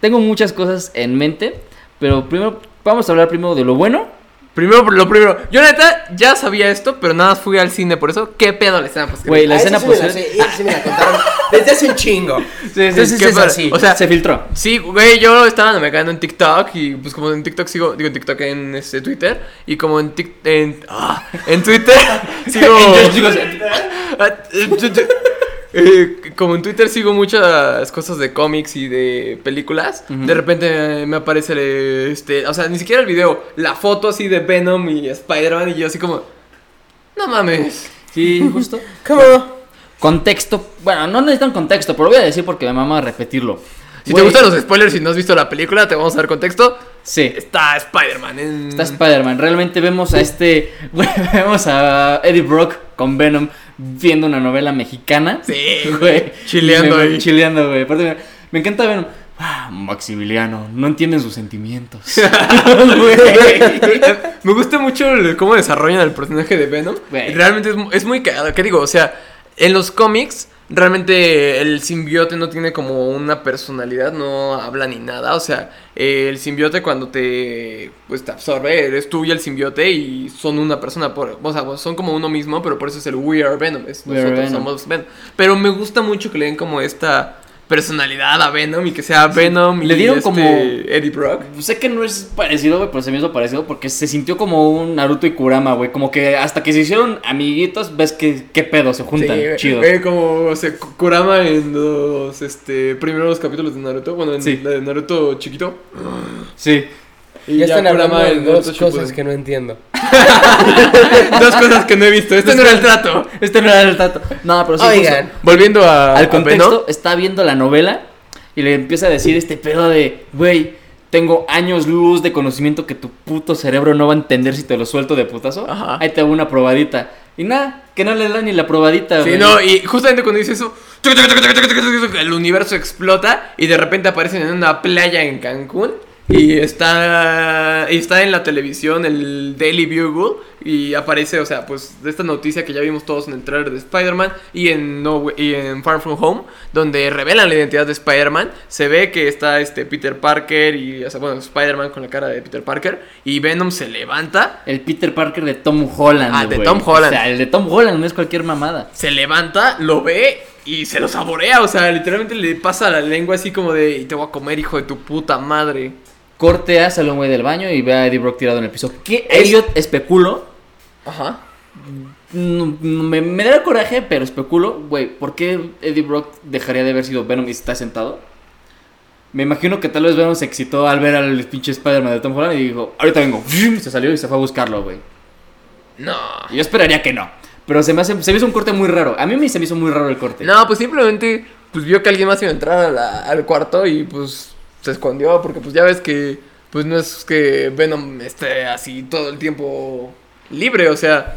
Speaker 1: tengo muchas cosas en mente, pero primero, vamos a hablar primero de lo bueno.
Speaker 2: Primero, lo primero. Yo neta ya sabía esto, pero nada más fui al cine por eso. ¿Qué pedo la escena post
Speaker 1: Güey, la
Speaker 3: Ah,
Speaker 1: escena
Speaker 3: sí me
Speaker 1: post-
Speaker 3: sí me la contaron desde hace un chingo.
Speaker 2: ¿Qué
Speaker 3: es
Speaker 2: pedo?
Speaker 3: así.
Speaker 2: O sea,
Speaker 1: se filtró.
Speaker 2: Sí, güey, yo estaba navegando en TikTok y pues como en TikTok sigo, digo en TikTok en este Twitter y como en Tik- en, ah, en Twitter sigo Eh, como en Twitter sigo muchas cosas de cómics y de películas, de repente me aparece este, o sea, ni siquiera el video, la foto así de Venom y Spider-Man y yo así como no mames.
Speaker 1: Sí, justo.
Speaker 3: ¿Cómo?
Speaker 1: Contexto. Bueno, no necesitan contexto, pero lo voy a decir porque me mama repetirlo.
Speaker 2: Si te gustan los spoilers y no has visto la película, te vamos a dar contexto.
Speaker 1: Sí.
Speaker 2: Está Spider-Man en
Speaker 1: Está Spider-Man. Realmente vemos a este. vemos a Eddie Brock con Venom viendo una novela mexicana.
Speaker 2: Sí,
Speaker 1: güey.
Speaker 2: chileando
Speaker 1: Me-
Speaker 2: ahí.
Speaker 1: Chileando, güey. Aparte, me, me encanta Venom. Ah, Maximiliano, no entienden sus sentimientos.
Speaker 2: Me gusta mucho el- cómo desarrollan el personaje de Venom. Realmente es, mu- es muy cagado. ¿Qué digo? O sea, en los cómics, realmente el simbiote no tiene como una personalidad, no habla ni nada. O sea, eh, el simbiote cuando te, pues, te absorbe, eres tú y el simbiote y son una persona. Por, o sea, son como uno mismo, pero por eso es el We Are Venom. Es
Speaker 1: We are
Speaker 2: nosotros
Speaker 1: Venom.
Speaker 2: somos Venom. Pero me gusta mucho que le den como esta personalidad a Venom y que sea Venom y
Speaker 1: Le dieron
Speaker 2: este
Speaker 1: como-
Speaker 2: Eddie Brock.
Speaker 1: sé que no es parecido, güey, pero se me hizo parecido porque se sintió como un Naruto y Kurama, güey. Como que hasta que se hicieron amiguitos, ves que qué pedo, se juntan.
Speaker 2: Sí,
Speaker 1: Chido.
Speaker 2: güey, como o sea, Ku- Kurama en los este, primeros capítulos de Naruto, bueno, en
Speaker 1: Sí.
Speaker 2: la de Naruto chiquito.
Speaker 1: Sí.
Speaker 2: Y
Speaker 3: Ya están
Speaker 2: Kurama
Speaker 3: hablando de dos cosas
Speaker 2: Shippuden.
Speaker 3: que no entiendo.
Speaker 2: Dos cosas que no he visto. Este no era el trato.
Speaker 1: Este no era el trato. No, pero sí.
Speaker 3: Oigan.
Speaker 1: justo.
Speaker 2: Volviendo a,
Speaker 1: al contexto,
Speaker 2: Venom.
Speaker 1: está viendo la novela y le empieza a decir este pedo de, güey, tengo años luz de conocimiento que tu puto cerebro no va a entender si te lo suelto de putazo.
Speaker 2: Ajá.
Speaker 1: Ahí te hago una probadita. Y nada, que no le da ni la probadita,
Speaker 2: Sí,
Speaker 1: güey.
Speaker 2: no, y justamente cuando dice eso, el universo explota y de repente aparecen en una playa en Cancún y está, y está en la televisión el Daily Bugle y aparece, o sea, pues de esta noticia que ya vimos todos en el trailer de Spider-Man y en, no, y en Far From Home, donde revelan la identidad de Spider-Man, se ve que está este Peter Parker y, o sea, bueno, Spider-Man con la cara de Peter Parker y Venom se levanta
Speaker 1: El Peter Parker de Tom Holland.
Speaker 2: Ah, de. Tom Holland.
Speaker 1: O sea, el de Tom Holland no es cualquier mamada.
Speaker 2: se levanta, lo ve y se lo saborea. O sea, literalmente le pasa la lengua así como de, y te voy a comer, hijo de tu puta madre.
Speaker 1: Corte a, sale un güey del baño y ve a Eddie Brock tirado en el piso. ¿Qué?
Speaker 2: Es-
Speaker 1: Elliot especulo.
Speaker 2: Ajá.
Speaker 1: Me, me da coraje, pero especulo, güey, ¿por qué Eddie Brock dejaría de haber sido Venom y está sentado? Me imagino que tal vez Venom se excitó al ver al pinche Spider-Man de Tom Holland y dijo, ahorita vengo. Se salió y se fue a buscarlo, güey.
Speaker 2: No.
Speaker 1: Yo esperaría que no. Pero se me, hace, se me hizo un corte muy raro. A mí me, se me hizo muy raro el corte.
Speaker 2: No, pues simplemente, pues vio que alguien más iba a entrar a la- al cuarto y pues se escondió. Porque pues ya ves que, pues no es que Venom esté así todo el tiempo libre. O sea,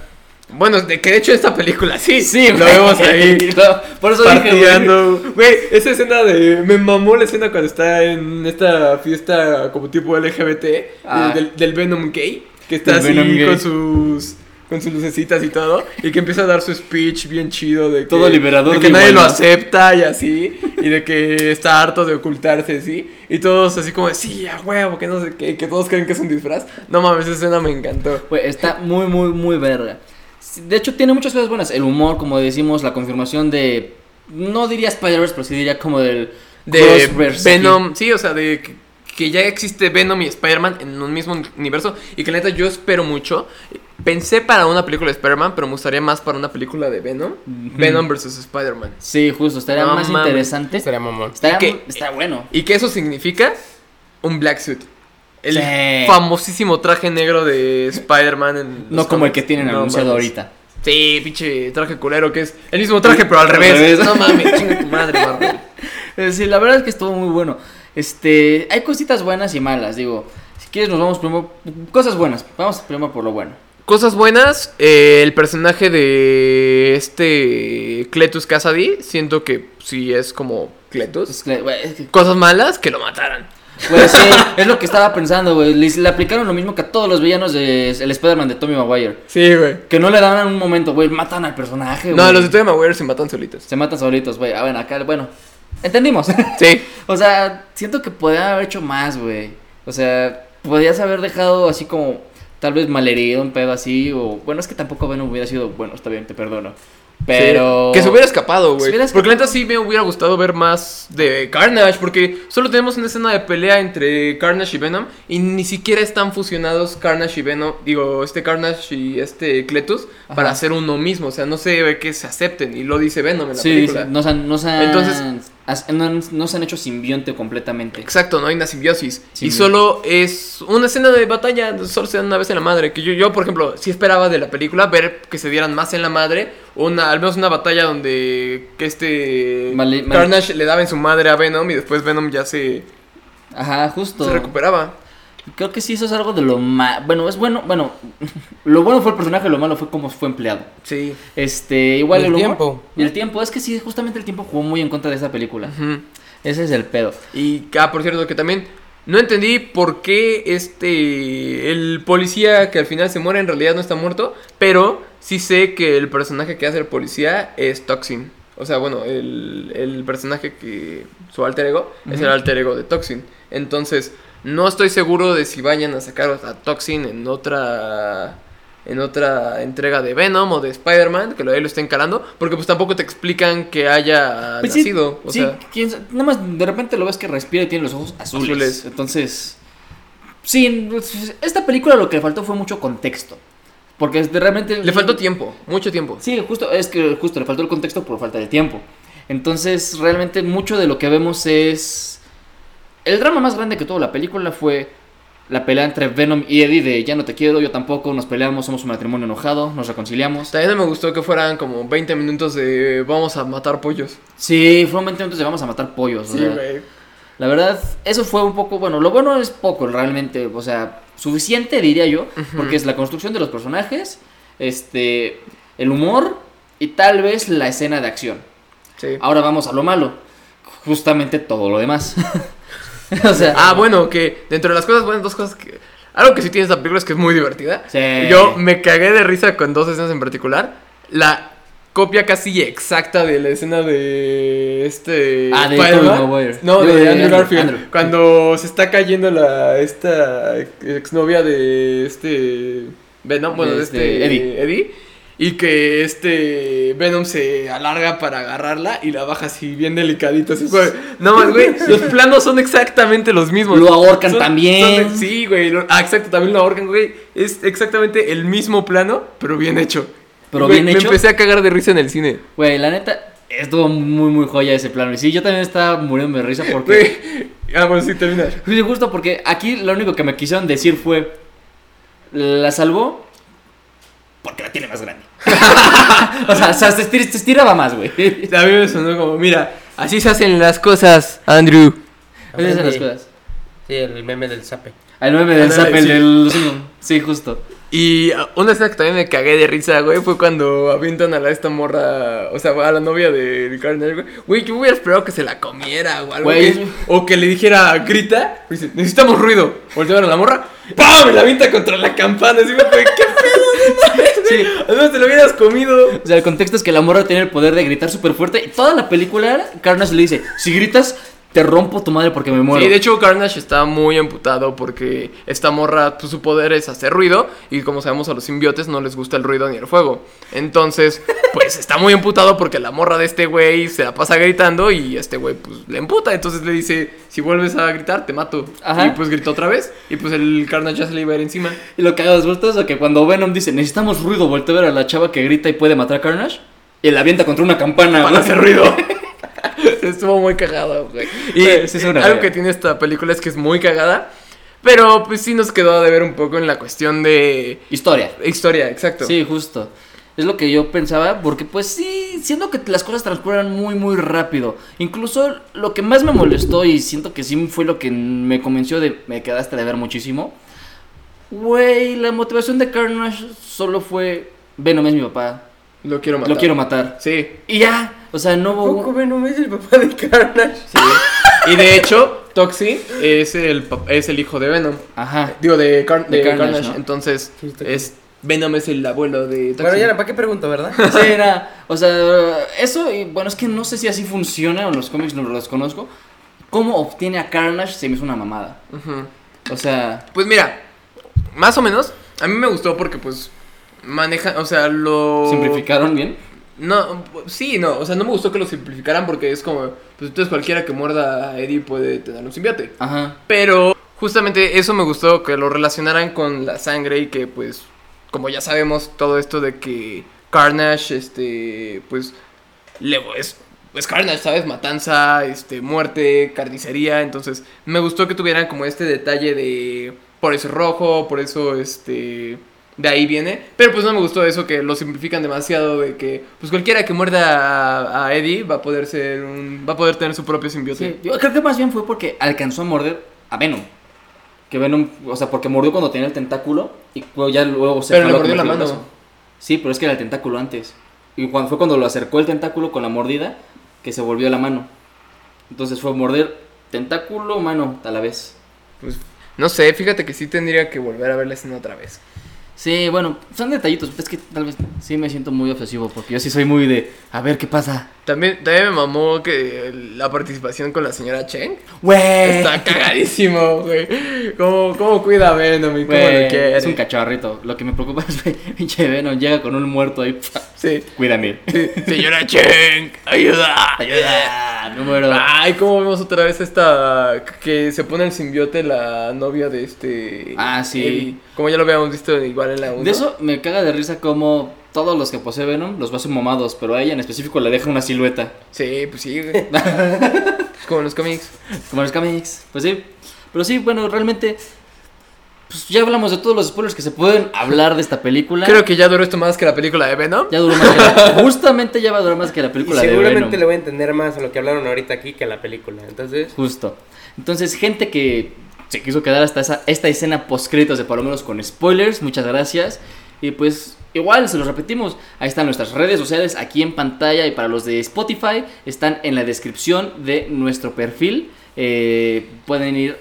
Speaker 2: bueno, de que de hecho esta película sí.
Speaker 1: Sí,
Speaker 2: lo vemos ahí.
Speaker 1: No, por eso dije, güey.
Speaker 2: Partiendo. Esa escena de. Me mamó la escena cuando está en esta fiesta como tipo LGBT.
Speaker 1: Ah.
Speaker 2: eh, del, del Venom gay. Que está así con sus. Con sus lucecitas y todo. Y que empieza a dar su speech bien chido de que.
Speaker 1: Todo liberador
Speaker 2: De que
Speaker 1: de
Speaker 2: nadie lo acepta y así. Y de que está harto de ocultarse así. Y todos así como, sí, a huevo, que no sé qué. Que todos creen que es un disfraz. No mames, esa escena me encantó.
Speaker 1: Güey, está muy, muy, muy verga. De hecho, tiene muchas cosas buenas. El humor, como decimos, la confirmación de. No diría Spider-Verse, pero sí diría como del.
Speaker 2: de Venom, sí, o sea, de que ya existe Venom y Spider-Man en un mismo universo y que la neta yo espero mucho. Pensé para una película de Spider-Man, pero me gustaría más para una película de Venom. Venom versus Spider-Man.
Speaker 1: Sí, justo, estaría
Speaker 2: No
Speaker 1: más interesante.
Speaker 3: Estaría mamón.
Speaker 1: Estaría,
Speaker 2: ¿Qué?
Speaker 1: está bueno.
Speaker 2: ¿Y qué eso significa? Un black suit. El
Speaker 1: Sí.
Speaker 2: famosísimo traje negro de Spider-Man en
Speaker 1: No como el que tienen
Speaker 2: No
Speaker 1: anunciado
Speaker 2: mames.
Speaker 1: ahorita.
Speaker 2: Sí, pinche traje culero que es el mismo traje pero al revés. No mames, chinga tu madre, Marvel.
Speaker 1: Eh, Sí, la verdad es que estuvo muy bueno. Este, hay cositas buenas y malas, digo. Si quieres nos vamos primero cosas buenas. Vamos primero por lo bueno.
Speaker 2: Cosas buenas, eh, el personaje de este Cletus Cassidy, siento que sí es como Cletus.
Speaker 1: Es que, güey, es que-
Speaker 2: Cosas malas, que lo mataran.
Speaker 1: güey, sí, es lo que estaba pensando, güey. Le, le aplicaron lo mismo que a todos los villanos de el Spider-Man de Tommy Maguire.
Speaker 2: Sí, güey.
Speaker 1: Que no le dan un momento, güey, matan al personaje,
Speaker 2: No,
Speaker 1: güey.
Speaker 2: los de Tobey Maguire se matan solitos.
Speaker 1: Se matan solitos, güey. Ah, bueno, acá, bueno. Entendimos.
Speaker 2: Sí.
Speaker 1: o sea, siento que podía haber hecho más, güey. O sea, podías haber dejado así como, tal vez malherido, un pedo así. O, bueno, es que tampoco Venom hubiera sido, bueno, está bien, te perdono. Pero.
Speaker 2: Sí. Que se hubiera escapado, güey. Porque la neta sí me hubiera gustado ver más de Carnage. Porque solo tenemos una escena de pelea entre Carnage y Venom. Y ni siquiera están fusionados Carnage y Venom. Digo, este Carnage y este Cletus.
Speaker 1: Ajá.
Speaker 2: Para hacer uno mismo. O sea, no se ve que se acepten. Y lo dice Venom en la
Speaker 1: Sí,
Speaker 2: película.
Speaker 1: sí, no se han, no se han-
Speaker 2: Entonces-
Speaker 1: no, se han hecho simbionte completamente.
Speaker 2: Exacto, no hay una simbiosis. Y solo es una escena de batalla, solo se dan una vez en la madre. Que yo, yo, por ejemplo, sí esperaba de la película ver que se dieran más en la madre. Una, al menos una batalla donde que este
Speaker 1: Male- male-
Speaker 2: Carnage le daba en su madre a Venom y después Venom ya se,
Speaker 1: Ajá, justo.
Speaker 2: se recuperaba.
Speaker 1: Creo que sí, eso es algo de lo más. Bueno, es bueno. Bueno, lo bueno fue el personaje, lo malo fue cómo fue empleado.
Speaker 2: Sí.
Speaker 1: Este, igual
Speaker 3: El tiempo.
Speaker 1: Y el tiempo, es que sí, justamente el tiempo jugó muy en contra de esa película. Ese es el pedo.
Speaker 2: Y, ah, por cierto, que también no entendí por qué este. El policía que al final se muere en realidad no está muerto. Pero sí sé que el personaje que hace el policía es Toxin. O sea, bueno, el, el personaje que. Su alter ego es el alter ego de Toxin. Entonces, no estoy seguro de si vayan a sacar a Toxin en otra. En otra entrega de Venom o de Spider-Man, que lo ahí lo estén calando, porque pues tampoco te explican que haya
Speaker 1: Pues sí,
Speaker 2: nacido. o
Speaker 1: sí,
Speaker 2: sea,
Speaker 1: quién nada más de repente lo ves que respira y tiene los ojos azules.
Speaker 2: Azules.
Speaker 1: Entonces, sí, esta película lo que le faltó fue mucho contexto. Porque realmente...
Speaker 2: le faltó tiempo, mucho tiempo.
Speaker 1: Sí, justo, es que justo le faltó el contexto por falta de tiempo. Entonces, realmente mucho de lo que vemos es... El drama más grande que tuvo la película fue la pelea entre Venom y Eddie de ya no te quiero, yo tampoco, nos peleamos, somos un matrimonio enojado, nos reconciliamos.
Speaker 2: También no me gustó que fueran como 20 minutos de vamos a matar pollos.
Speaker 1: Sí, fueron 20 minutos de vamos a matar pollos.
Speaker 2: Sí, güey.
Speaker 1: La verdad, eso fue un poco, bueno, lo bueno es poco realmente, o sea, suficiente diría yo, porque es la construcción de los personajes, este, el humor y tal vez la escena de acción.
Speaker 2: Sí.
Speaker 1: Ahora vamos a lo malo, justamente todo lo demás. o sea,
Speaker 2: Ah, bueno, que dentro de las cosas buenas, dos cosas que... Algo que sí tiene esta película es que es muy divertida.
Speaker 1: Sí.
Speaker 2: Yo me cagué de risa con dos escenas en particular. La copia casi exacta de la escena de este...
Speaker 1: Ah, de Maguire.
Speaker 2: No, de,
Speaker 1: de
Speaker 2: Andrew
Speaker 1: Andrew,
Speaker 2: Garfield.
Speaker 1: Andrew.
Speaker 2: Cuando se está cayendo la... Esta exnovia de este... Venom, bueno,
Speaker 1: De
Speaker 2: de
Speaker 1: este,
Speaker 2: este...
Speaker 1: Eddie.
Speaker 2: Eddie. Y que este Venom se alarga para agarrarla y la baja así bien delicadito. Así, güey. No más, güey. Los planos son exactamente los mismos.
Speaker 1: Lo ahorcan
Speaker 2: Son-
Speaker 1: también.
Speaker 2: son- sí, güey. lo- ah, exacto, también lo ahorcan, güey. Es exactamente el mismo plano, pero bien hecho.
Speaker 1: Pero
Speaker 2: Güey,
Speaker 1: bien hecho.
Speaker 2: Me empecé a cagar de risa en el cine.
Speaker 1: güey, la neta, estuvo muy, muy joya ese plano. Y sí, yo también estaba muriendo de risa porque...
Speaker 2: Güey. Ah, bueno, sí, termina.
Speaker 1: Sí, justo porque aquí lo único que me quisieron decir fue. La salvó. Porque la tiene más grande. o sea, o sea, se, estir- se estiraba más, güey.
Speaker 2: A mí me sonó como, mira, así se hacen las cosas, Andrew.
Speaker 1: son las cosas.
Speaker 3: Sí, el meme del zape.
Speaker 1: El meme del Zappel
Speaker 2: sí.
Speaker 1: del. sí, Sí, justo.
Speaker 2: Y ah, una escena que también me cagué de risa, güey, fue cuando avientan a la esta morra, o sea, a la novia de Carnage, güey. Güey, yo hubiera esperado que se la comiera o algo.
Speaker 1: Güey.
Speaker 2: que- o que le dijera, grita, dice, necesitamos ruido. Voltearon a la morra, ¡pam! La avienta contra la campana. Así, güey, ¿qué No.
Speaker 1: Sí.
Speaker 2: Además te lo hubieras comido.
Speaker 1: O sea, el contexto es que la morra tiene el poder de gritar súper fuerte. Y toda la película, Carnage le dice: Si gritas, te rompo tu madre porque me muero.
Speaker 2: Sí, de hecho Carnage está muy emputado porque esta morra, pues, su poder es hacer ruido y como sabemos a los simbiotes no les gusta el ruido ni el fuego. Entonces, pues está muy emputado porque la morra de este güey se la pasa gritando y este güey pues le emputa. Entonces le dice, si vuelves a gritar te mato.
Speaker 1: Ajá.
Speaker 2: Y pues gritó otra vez y pues el Carnage ya se le iba a ir encima.
Speaker 1: Y lo que hago después es que cuando Venom dice: Necesitamos ruido, voltea a ver a la chava que grita y puede matar a Carnage. Y la avienta contra una campana.
Speaker 2: Para hacer ruido. Estuvo muy cagado, güey. Y
Speaker 1: es una
Speaker 2: algo
Speaker 1: verga.
Speaker 2: que tiene esta película es que es muy cagada. Pero pues sí nos quedó de ver un poco en la cuestión de
Speaker 1: Historia.
Speaker 2: historia, exacto.
Speaker 1: Sí, justo. Es lo que yo pensaba, porque pues sí, siento que las cosas transcurren muy, muy rápido. Incluso lo que más me molestó y siento que sí fue lo que me convenció de, me quedaste de ver muchísimo. Güey, la motivación de Carnage solo fue, Venom es mi papá,
Speaker 2: Lo quiero matar.
Speaker 1: lo quiero matar.
Speaker 2: Sí.
Speaker 1: Y ya, o sea, no
Speaker 3: ¿Poco
Speaker 1: hubo...
Speaker 3: Venom es el papá de Carnage?
Speaker 2: sí. y de hecho, Toxie es el, es el hijo de Venom.
Speaker 1: Ajá.
Speaker 2: Digo, de, Car-
Speaker 1: De
Speaker 2: de
Speaker 1: Carnage,
Speaker 2: Carnage.
Speaker 1: ¿no?
Speaker 2: Entonces, es, Venom es el abuelo de Toxie.
Speaker 3: Bueno, ya, ¿para qué pregunto, verdad?
Speaker 1: Sí, era, o sea, eso, y bueno, es que no sé si así funciona, o en los cómics no los conozco. ¿Cómo obtiene a Carnage? Se me hizo una mamada.
Speaker 2: Ujú.
Speaker 1: O sea,
Speaker 2: Pues mira, más o menos, a mí me gustó porque pues maneja, o sea, lo...
Speaker 1: simplificaron bien.
Speaker 2: No, sí, no, o sea, no me gustó que lo simplificaran porque es como, pues entonces cualquiera que muerda a Eddie puede tener un simbiote.
Speaker 1: Ajá.
Speaker 2: Pero justamente eso me gustó, que lo relacionaran con la sangre y que pues, como ya sabemos, todo esto de que Carnage, este, pues, le, es, es Carnage, ¿sabes? Matanza, este, muerte, carnicería, entonces me gustó que tuvieran como este detalle de, por eso es rojo, por eso, este... De ahí viene, pero pues no me gustó eso que lo simplifican demasiado de que pues cualquiera que muerda a, a Eddie va a poder ser un va a poder tener su propio simbiote.
Speaker 1: Sí, yo creo que más bien fue porque alcanzó a morder a Venom. Que Venom, o sea, porque mordió cuando tenía el tentáculo y luego ya luego se
Speaker 2: Pero le mordió la mano.
Speaker 1: Sí, pero es que era el tentáculo antes. Y cuando fue cuando lo acercó el tentáculo con la mordida, que se volvió la mano. Entonces fue morder tentáculo, mano, a la vez.
Speaker 2: Pues, no sé, fíjate que sí tendría que volver a ver la escena otra vez.
Speaker 1: Sí, bueno, son detallitos. Es que tal vez sí me siento muy obsesivo porque yo sí soy muy de, a ver qué pasa.
Speaker 2: También, también me mamó que la participación con la señora Cheng
Speaker 1: Güey.
Speaker 2: está cagadísimo, güey. ¿Cómo, cómo cuida a Venom y cómo
Speaker 1: Güey,
Speaker 2: lo quiere?
Speaker 1: es un cacharrito. Lo que me preocupa es que pinche Venom llega con un muerto ahí.
Speaker 2: Sí.
Speaker 1: Cuídame.
Speaker 2: sí. Señora Cheng, ayuda.
Speaker 1: Ayuda. Número.
Speaker 2: Ay, ¿cómo vemos otra vez esta que se pone el simbiote la novia de este
Speaker 1: Ah, sí.
Speaker 2: Como ya lo habíamos visto igual en la 1.
Speaker 1: De eso me caga de risa como todos los que posee Venom los va a mamados, pero a ella en específico le deja una silueta.
Speaker 2: Sí, pues sí, güey. Como en los cómics.
Speaker 1: Como en los cómics. Pues sí. Pero sí, bueno, realmente. Pues ya hablamos de todos los spoilers que se pueden hablar de esta película.
Speaker 2: Creo que ya duró esto más que la película de Venom.
Speaker 1: Ya duró más que la, Justamente ya va a durar más que la
Speaker 3: Y
Speaker 1: película de
Speaker 3: seguramente
Speaker 1: Venom.
Speaker 3: le voy a entender más a lo que hablaron ahorita aquí que a la película. Entonces,
Speaker 1: Justo. Entonces, gente que se quiso quedar hasta esa, esta escena post-créditos de por lo menos con spoilers, muchas gracias. Y pues, igual, se los repetimos. Ahí están nuestras redes sociales aquí en pantalla. Y para los de Spotify, están en la descripción de nuestro perfil. Eh, pueden ir.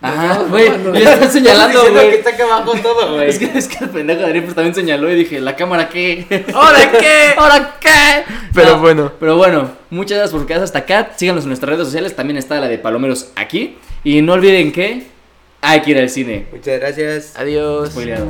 Speaker 2: No,
Speaker 1: güey,
Speaker 2: no, no.
Speaker 1: ya están señalando, güey.
Speaker 3: que está acá abajo todo, güey.
Speaker 1: Es que, es que el pendejo de Ariel, pues, también señaló y dije, ¿la cámara qué?
Speaker 2: ¿Ahora qué?
Speaker 1: ¿Ahora qué?
Speaker 2: Pero
Speaker 1: No,
Speaker 2: bueno.
Speaker 1: Pero bueno, muchas gracias por quedarse hasta acá. Síganos en nuestras redes sociales. También está la de Palomeros aquí. Y no olviden que hay que ir al cine.
Speaker 3: Muchas gracias.
Speaker 2: Adiós.
Speaker 1: Spoileado.